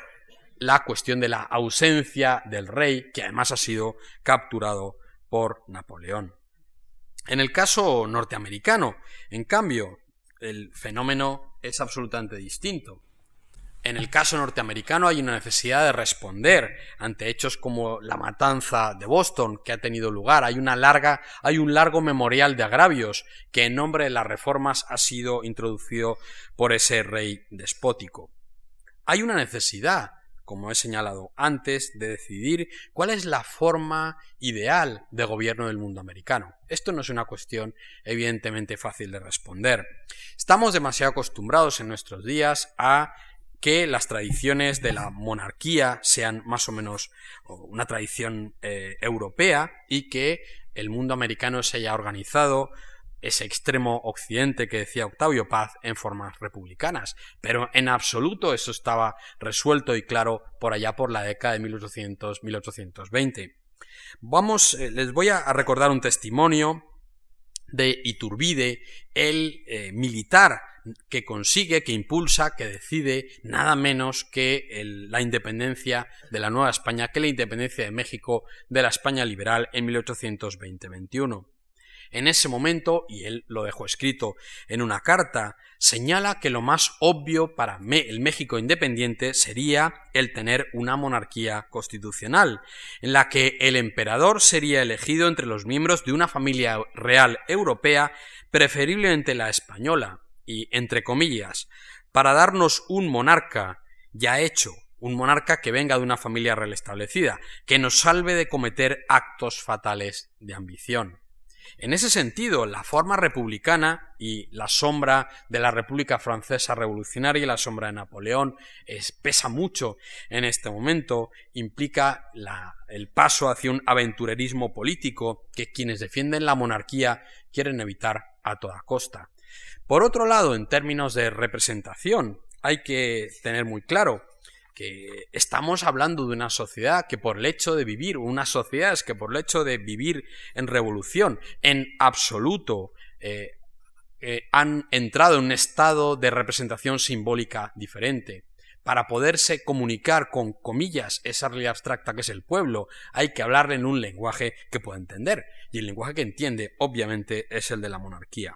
la cuestión de la ausencia del rey, que además ha sido capturado por Napoleón. En el caso norteamericano, en cambio, el fenómeno es absolutamente distinto. En el caso norteamericano hay una necesidad de responder ante hechos como la matanza de Boston que ha tenido lugar. Hay una larga, hay un largo memorial de agravios que en nombre de las reformas ha sido introducido por ese rey despótico. Hay una necesidad como he señalado antes, de decidir cuál es la forma ideal de gobierno del mundo americano. Esto no es una cuestión evidentemente fácil de responder. Estamos demasiado acostumbrados en nuestros días a que las tradiciones de la monarquía sean más o menos una tradición eh, europea y que el mundo americano se haya organizado ese extremo occidente que decía Octavio Paz en formas republicanas, pero en absoluto eso estaba resuelto y claro por allá por la década de 1800-1820. Vamos, eh, les voy a recordar un testimonio de Iturbide, el eh, militar que consigue, que impulsa, que decide nada menos que la independencia de la Nueva España, que la independencia de México de la España liberal en 1820-21. En ese momento, y él lo dejó escrito en una carta, señala que lo más obvio para el México independiente sería el tener una monarquía constitucional, en la que el emperador sería elegido entre los miembros de una familia real europea, preferiblemente la española, y, entre comillas, para darnos un monarca ya hecho, un monarca que venga de una familia real establecida, que nos salve de cometer actos fatales de ambición. En ese sentido, la forma republicana y la sombra de la República Francesa Revolucionaria y la sombra de Napoleón pesa mucho en este momento, implica el paso hacia un aventurerismo político que quienes defienden la monarquía quieren evitar a toda costa. Por otro lado, en términos de representación, hay que tener muy claro que estamos hablando de una sociedad que por el hecho de vivir, unas sociedades que por el hecho de vivir en revolución, en absoluto, eh, eh, han entrado en un estado de representación simbólica diferente. Para poderse comunicar con comillas esa realidad abstracta que es el pueblo, hay que hablarle en un lenguaje que pueda entender. Y el lenguaje que entiende, obviamente, es el de la monarquía.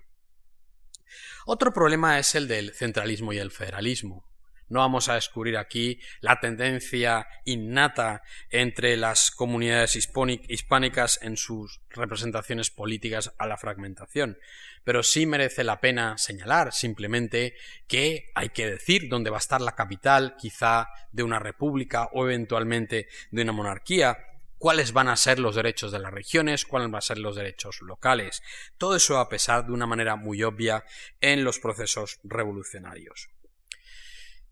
Otro problema es el del centralismo y el federalismo. No vamos a descubrir aquí la tendencia innata entre las comunidades hispánicas en sus representaciones políticas a la fragmentación, pero sí merece la pena señalar simplemente que hay que decir dónde va a estar la capital, quizá de una república o eventualmente de una monarquía, cuáles van a ser los derechos de las regiones, cuáles van a ser los derechos locales. Todo eso va a pesar de una manera muy obvia en los procesos revolucionarios.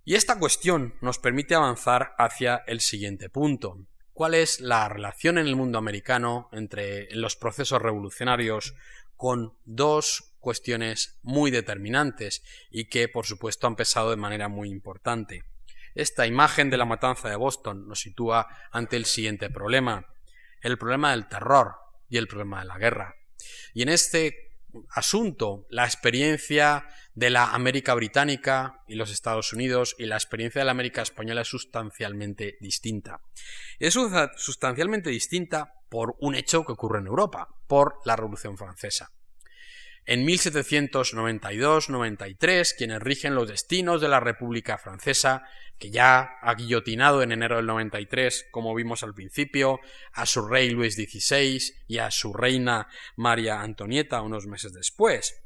Y esta cuestión nos permite avanzar hacia el siguiente punto. ¿Cuál es la relación en el mundo americano entre los procesos revolucionarios con dos cuestiones muy determinantes y que por supuesto han pesado de manera muy importante? Esta imagen de la matanza de Boston nos sitúa ante el siguiente problema, el problema del terror y el problema de la guerra. Y en este asunto, la experiencia de la América británica y los Estados Unidos y la experiencia de la América española es sustancialmente distinta. Es sustancialmente distinta por un hecho que ocurre en Europa, por la Revolución Francesa. En 1792-93, quienes rigen los destinos de la República Francesa que ya ha guillotinado en enero del 93, como vimos al principio, a su rey Luis XVI y a su reina María Antonieta unos meses después.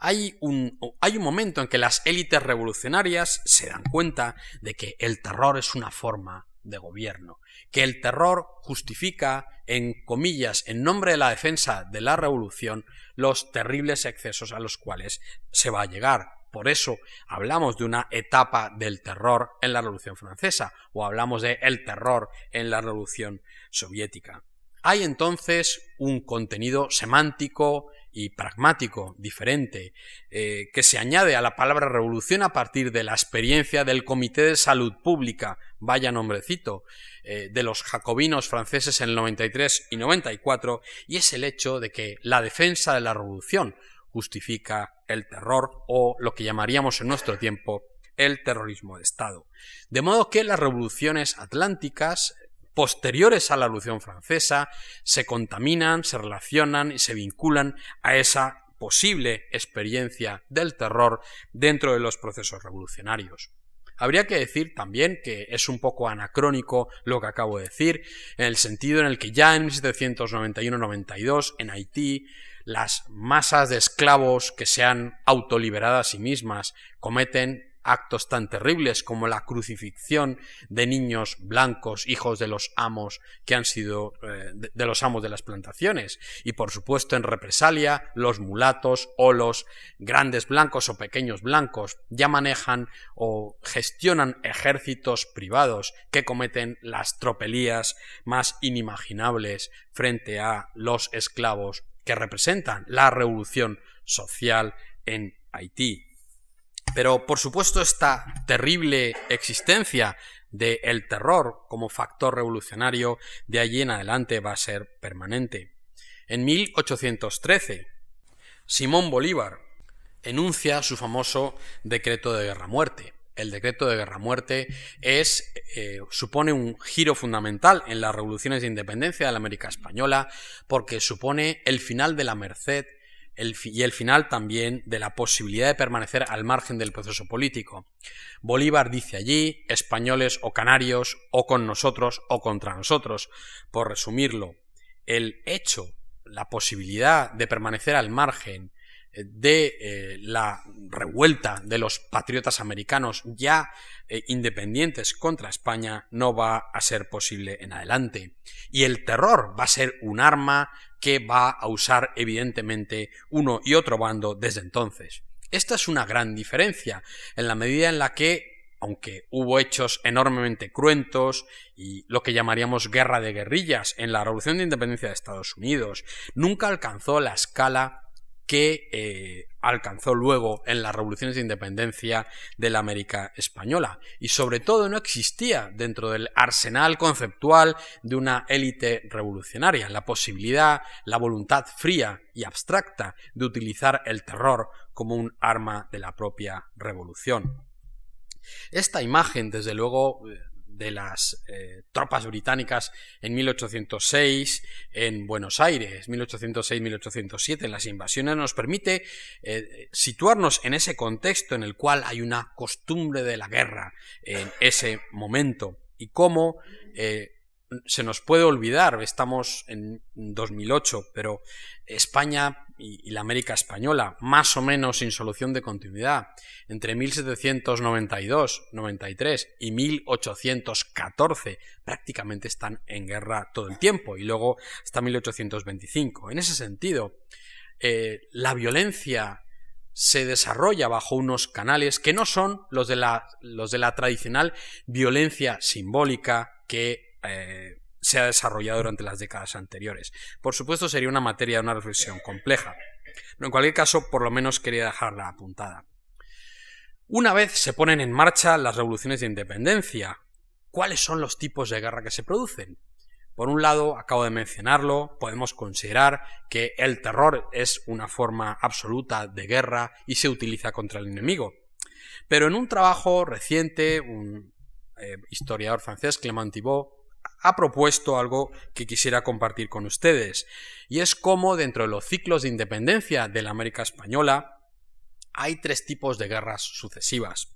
Hay un, hay un momento en que las élites revolucionarias se dan cuenta de que el terror es una forma de gobierno, que el terror justifica, en comillas, en nombre de la defensa de la revolución, los terribles excesos a los cuales se va a llegar, por eso hablamos de una etapa del terror en la Revolución Francesa o hablamos de el terror en la Revolución Soviética. Hay entonces un contenido semántico y pragmático diferente eh, que se añade a la palabra revolución a partir de la experiencia del Comité de Salud Pública, vaya nombrecito, eh, de los jacobinos franceses en el 93 y 94, y es el hecho de que la defensa de la revolución justifica el terror o lo que llamaríamos en nuestro tiempo el terrorismo de Estado. De modo que las revoluciones atlánticas, posteriores a la Revolución Francesa se contaminan, se relacionan y se vinculan a esa posible experiencia del terror dentro de los procesos revolucionarios. Habría que decir también que es un poco anacrónico lo que acabo de decir, en el sentido en el que ya en 1791-92 en Haití las masas de esclavos que se han autoliberado a sí mismas cometen actos tan terribles como la crucifixión de niños blancos, hijos de los amos que han sido eh, de, los amos de las plantaciones, y por supuesto en represalia los mulatos o los grandes blancos o pequeños blancos ya manejan o gestionan ejércitos privados que cometen las tropelías más inimaginables frente a los esclavos que representan la revolución social en Haití. Pero, por supuesto, esta terrible existencia del terror como factor revolucionario de allí en adelante va a ser permanente. En 1813, Simón Bolívar enuncia su famoso decreto de guerra-muerte. El decreto de guerra-muerte es eh, supone un giro fundamental en las revoluciones de independencia de la América española porque supone el final de la merced y el final también de la posibilidad de permanecer al margen del proceso político. Bolívar dice allí, españoles o canarios, o con nosotros o contra nosotros. Por resumirlo, el hecho, la posibilidad de permanecer al margen de eh, la revuelta de los patriotas americanos ya eh, independientes contra España no va a ser posible en adelante. Y el terror va a ser un arma que va a usar evidentemente uno y otro bando desde entonces. Esta es una gran diferencia, en la medida en la que, aunque hubo hechos enormemente cruentos y lo que llamaríamos guerra de guerrillas en la Revolución de Independencia de Estados Unidos, nunca alcanzó la escala que eh, alcanzó luego en las revoluciones de independencia de la América española. Y sobre todo no existía dentro del arsenal conceptual de una élite revolucionaria la posibilidad, la voluntad fría y abstracta de utilizar el terror como un arma de la propia revolución. Esta imagen, desde luego, eh, de las eh, tropas británicas en 1806 en Buenos Aires, 1806-1807, en las invasiones, nos permite eh, situarnos en ese contexto en el cual hay una costumbre de la guerra en ese momento. Y cómo eh, se nos puede olvidar, estamos en 2008, pero España y, la América española, más o menos sin solución de continuidad, entre 1792, 93 y 1814, prácticamente están en guerra todo el tiempo, y luego hasta 1825. En ese sentido, eh, la violencia se desarrolla bajo unos canales que no son los de la, los de la tradicional violencia simbólica que eh, se ha desarrollado durante las décadas anteriores. Por supuesto, sería una materia de una reflexión compleja, pero en cualquier caso, por lo menos quería dejarla apuntada. Una vez se ponen en marcha las revoluciones de independencia, ¿cuáles son los tipos de guerra que se producen? Por un lado, acabo de mencionarlo, podemos considerar que el terror es una forma absoluta de guerra y se utiliza contra el enemigo. Pero en un trabajo reciente, un eh, historiador francés, Clément Thibault, ha propuesto algo que quisiera compartir con ustedes, y es cómo dentro de los ciclos de independencia de la América Española hay tres tipos de guerras sucesivas.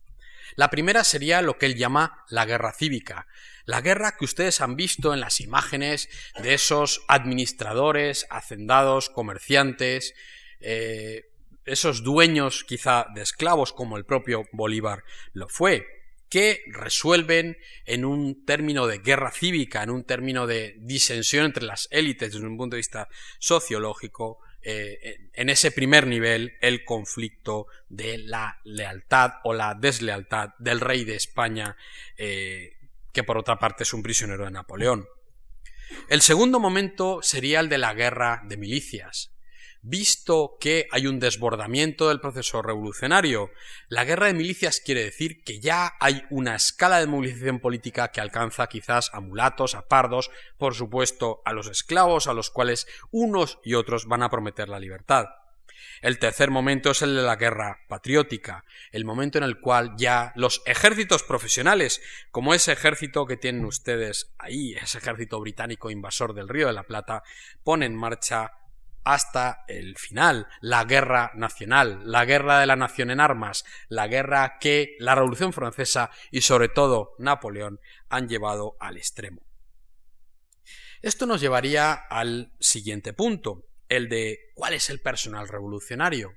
La primera sería lo que él llama la guerra cívica, la guerra que ustedes han visto en las imágenes de esos administradores, hacendados, comerciantes, eh, esos dueños quizá de esclavos como el propio Bolívar lo fue, que resuelven en un término de guerra cívica, en un término de disensión entre las élites desde un punto de vista sociológico, eh, en ese primer nivel el conflicto de la lealtad o la deslealtad del rey de España, eh, que por otra parte es un prisionero de Napoleón. El segundo momento sería el de la guerra de milicias, visto que hay un desbordamiento del proceso revolucionario. La guerra de milicias quiere decir que ya hay una escala de movilización política que alcanza quizás a mulatos, a pardos, por supuesto a los esclavos, a los cuales unos y otros van a prometer la libertad. El tercer momento es el de la guerra patriótica, el momento en el cual ya los ejércitos profesionales, como ese ejército que tienen ustedes ahí, ese ejército británico invasor del Río de la Plata, ponen en marcha hasta el final, la guerra nacional, la guerra de la nación en armas, la guerra que la Revolución Francesa y sobre todo Napoleón han llevado al extremo. Esto nos llevaría al siguiente punto, el de cuál es el personal revolucionario.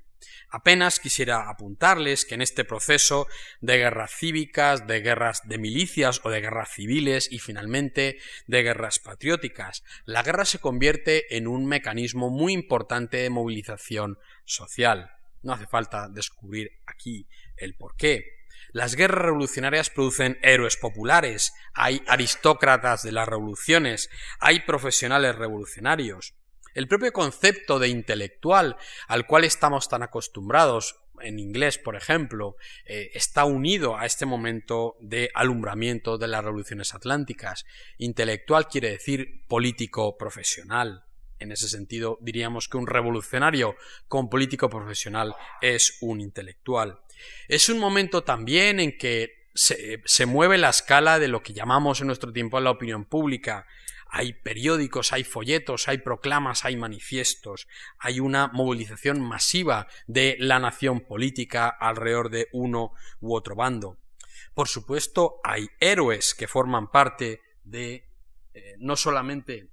Apenas quisiera apuntarles que en este proceso de guerras cívicas, de guerras de milicias o de guerras civiles y finalmente de guerras patrióticas, la guerra se convierte en un mecanismo muy importante de movilización social. No hace falta descubrir aquí el porqué. Las guerras revolucionarias producen héroes populares, hay aristócratas de las revoluciones, hay profesionales revolucionarios. El propio concepto de intelectual al cual estamos tan acostumbrados, en inglés, por ejemplo, eh, está unido a este momento de alumbramiento de las revoluciones atlánticas. Intelectual quiere decir político profesional. En ese sentido, diríamos que un revolucionario con político profesional es un intelectual. Es un momento también en que se, se mueve la escala de lo que llamamos en nuestro tiempo la opinión pública hay periódicos, hay folletos, hay proclamas, hay manifiestos, hay una movilización masiva de la nación política alrededor de uno u otro bando. Por supuesto, hay héroes que forman parte de eh, no solamente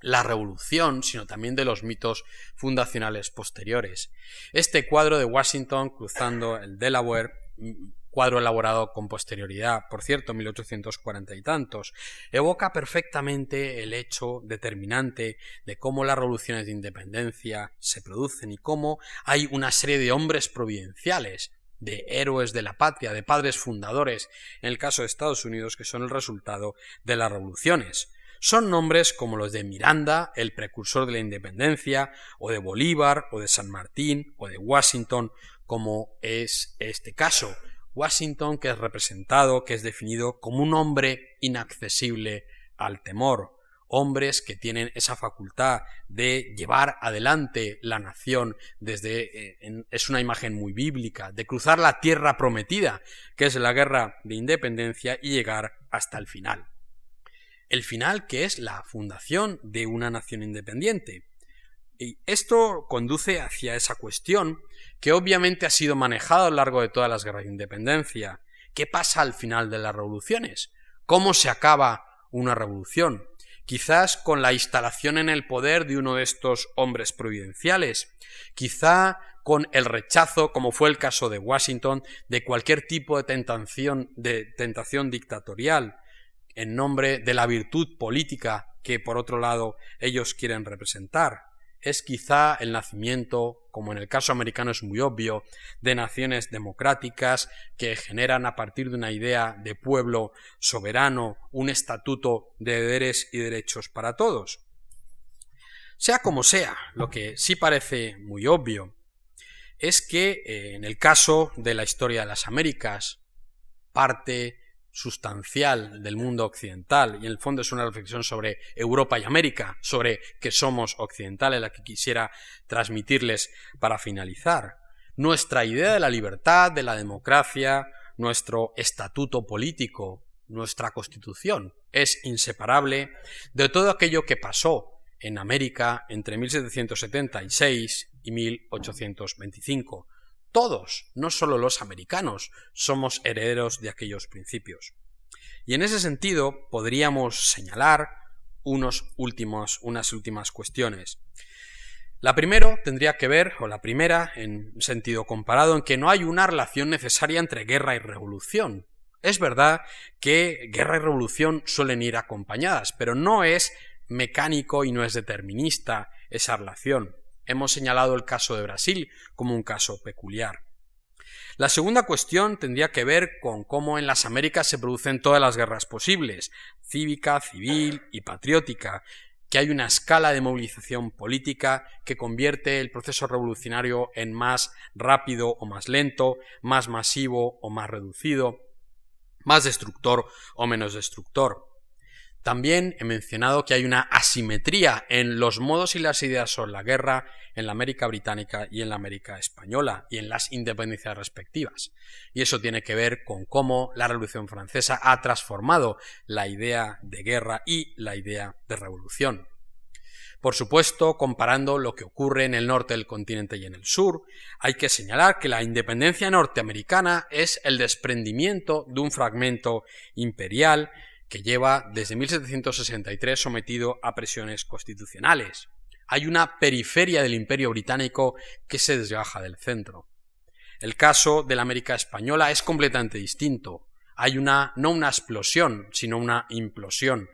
la revolución, sino también de los mitos fundacionales posteriores. Este cuadro de Washington cruzando el Delaware cuadro elaborado con posterioridad, por cierto, 1840 y tantos, evoca perfectamente el hecho determinante de cómo las revoluciones de independencia se producen y cómo hay una serie de hombres providenciales, de héroes de la patria, de padres fundadores, en el caso de Estados Unidos, que son el resultado de las revoluciones. Son nombres como los de Miranda, el precursor de la independencia, o de Bolívar, o de San Martín, o de Washington, como es este caso, Washington que es representado, que es definido como un hombre inaccesible al temor, hombres que tienen esa facultad de llevar adelante la nación desde eh, es una imagen muy bíblica de cruzar la tierra prometida que es la guerra de independencia y llegar hasta el final. El final que es la fundación de una nación independiente y esto conduce hacia esa cuestión que obviamente ha sido manejada a lo largo de todas las guerras de independencia. ¿Qué pasa al final de las revoluciones? ¿Cómo se acaba una revolución? Quizás con la instalación en el poder de uno de estos hombres providenciales, quizá con el rechazo, como fue el caso de Washington, de cualquier tipo de tentación, de tentación dictatorial, en nombre de la virtud política que, por otro lado, ellos quieren representar es quizá el nacimiento, como en el caso americano es muy obvio, de naciones democráticas que generan a partir de una idea de pueblo soberano un estatuto de deberes y derechos para todos. Sea como sea, lo que sí parece muy obvio es que eh, en el caso de la historia de las Américas, parte sustancial del mundo occidental y en el fondo es una reflexión sobre Europa y América, sobre que somos occidentales, la que quisiera transmitirles para finalizar. Nuestra idea de la libertad, de la democracia, nuestro estatuto político, nuestra constitución es inseparable de todo aquello que pasó en América entre 1776 y 1825 todos, no solo los americanos, somos herederos de aquellos principios. Y en ese sentido podríamos señalar unos últimos, unas últimas cuestiones. La primera tendría que ver, o la primera, en sentido comparado, en que no hay una relación necesaria entre guerra y revolución. Es verdad que guerra y revolución suelen ir acompañadas, pero no es mecánico y no es determinista esa relación. Hemos señalado el caso de Brasil como un caso peculiar. La segunda cuestión tendría que ver con cómo en las Américas se producen todas las guerras posibles, cívica, civil y patriótica, que hay una escala de movilización política que convierte el proceso revolucionario en más rápido o más lento, más masivo o más reducido, más destructor o menos destructor. También he mencionado que hay una asimetría en los modos y las ideas sobre la guerra en la América británica y en la América española y en las independencias respectivas. Y eso tiene que ver con cómo la Revolución Francesa ha transformado la idea de guerra y la idea de revolución. Por supuesto, comparando lo que ocurre en el norte del continente y en el sur, hay que señalar que la independencia norteamericana es el desprendimiento de un fragmento imperial que lleva desde 1763 sometido a presiones constitucionales. Hay una periferia del imperio británico que se desgaja del centro. El caso de la América española es completamente distinto. Hay una, no una explosión, sino una implosión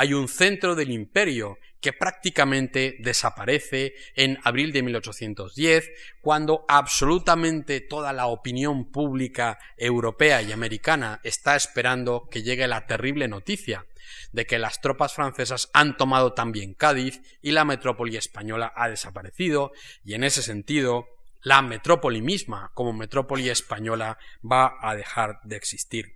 hay un centro del imperio que prácticamente desaparece en abril de 1810, cuando absolutamente toda la opinión pública europea y americana está esperando que llegue la terrible noticia de que las tropas francesas han tomado también Cádiz y la metrópoli española ha desaparecido, y en ese sentido la metrópoli misma como metrópoli española va a dejar de existir.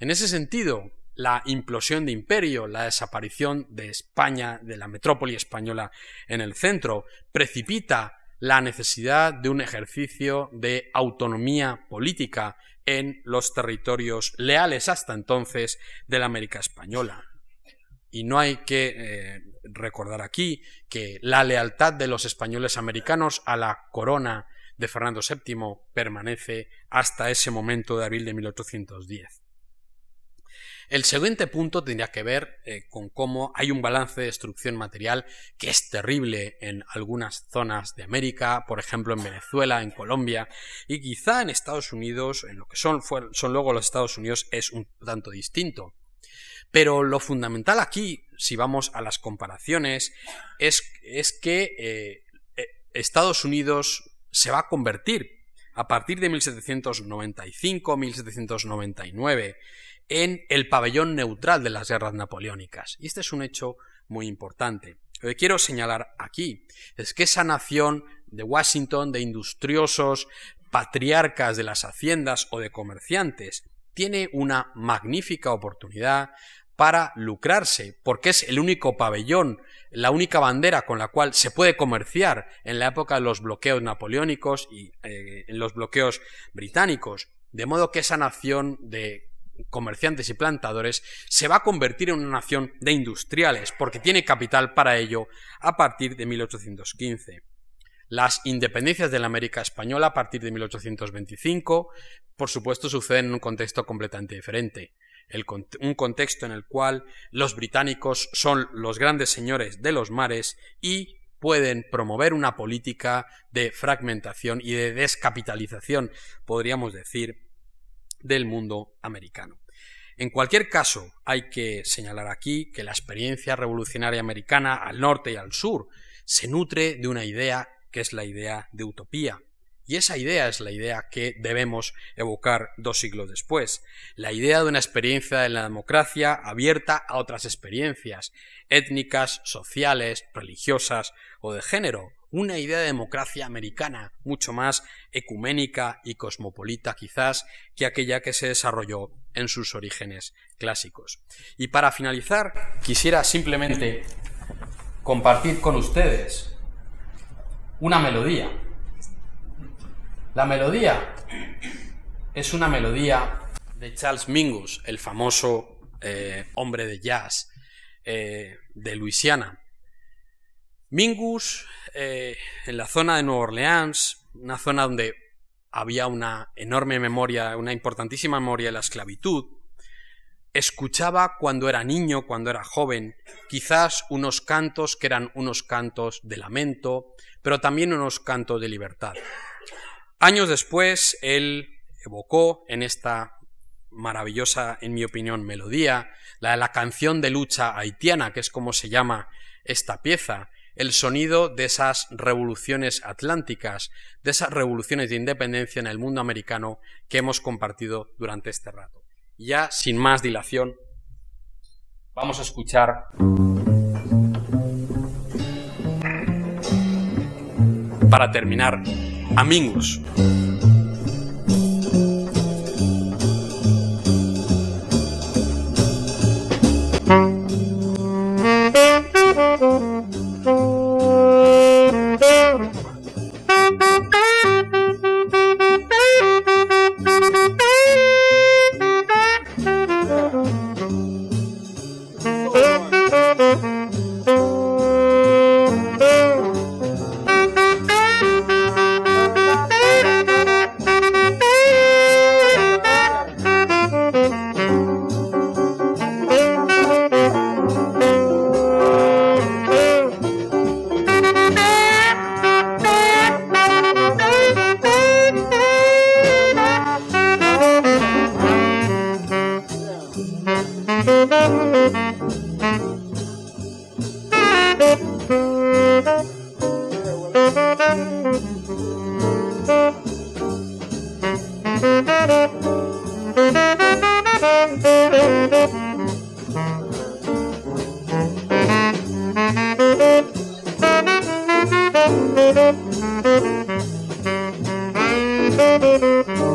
En ese sentido, la implosión de imperio, la desaparición de España, de la metrópoli española en el centro, precipita la necesidad de un ejercicio de autonomía política en los territorios leales hasta entonces de la América española. Y no hay que eh, recordar aquí que la lealtad de los españoles americanos a la corona de Fernando VII permanece hasta ese momento de abril de 1810. El siguiente punto tendría que ver eh, con cómo hay un balance de destrucción material que es terrible en algunas zonas de América, por ejemplo en Venezuela, en Colombia, y quizá en Estados Unidos, en lo que son, son luego los Estados Unidos, es un tanto distinto. Pero lo fundamental aquí, si vamos a las comparaciones, es, que eh, eh, Estados Unidos se va a convertir a partir de 1795-1799 en el pabellón neutral de las guerras napoleónicas. Y este es un hecho muy importante. Lo que quiero señalar aquí es que esa nación de Washington, de industriosos, patriarcas de las haciendas o de comerciantes, tiene una magnífica oportunidad para lucrarse, porque es el único pabellón, la única bandera con la cual se puede comerciar en la época de los bloqueos napoleónicos y eh, en los bloqueos británicos. De modo que esa nación de comerciantes y plantadores, se va a convertir en una nación de industriales, porque tiene capital para ello a partir de 1815. Las independencias de la América Española a partir de 1825, por supuesto, suceden en un contexto completamente diferente. un contexto en el cual los británicos son los grandes señores de los mares y pueden promover una política de fragmentación y de descapitalización, podríamos decir, del mundo americano. En cualquier caso, hay que señalar aquí que la experiencia revolucionaria americana al norte y al sur se nutre de una idea que es la idea de utopía. Y esa idea es la idea que debemos evocar dos siglos después, la idea de una experiencia de la democracia abierta a otras experiencias étnicas, sociales, religiosas o de género, una idea de democracia americana mucho más ecuménica y cosmopolita quizás que aquella que se desarrolló en sus orígenes clásicos. Y para finalizar, quisiera simplemente compartir con ustedes una melodía. La melodía es una melodía de Charles Mingus, el famoso eh, hombre de jazz eh, de Luisiana. Mingus eh, en la zona de Nueva Orleans, una zona donde había una enorme memoria, una importantísima memoria de la esclavitud, escuchaba cuando era niño, cuando era joven, quizás unos cantos que eran unos cantos de lamento, pero también unos cantos de libertad. Años después, él evocó en esta maravillosa, en mi opinión, melodía, la de la canción de lucha haitiana, que es como se llama esta pieza, el sonido de esas revoluciones atlánticas, de esas revoluciones de independencia en el mundo americano que hemos compartido durante este rato. Ya sin más dilación, vamos a escuchar para terminar Amigos. Y a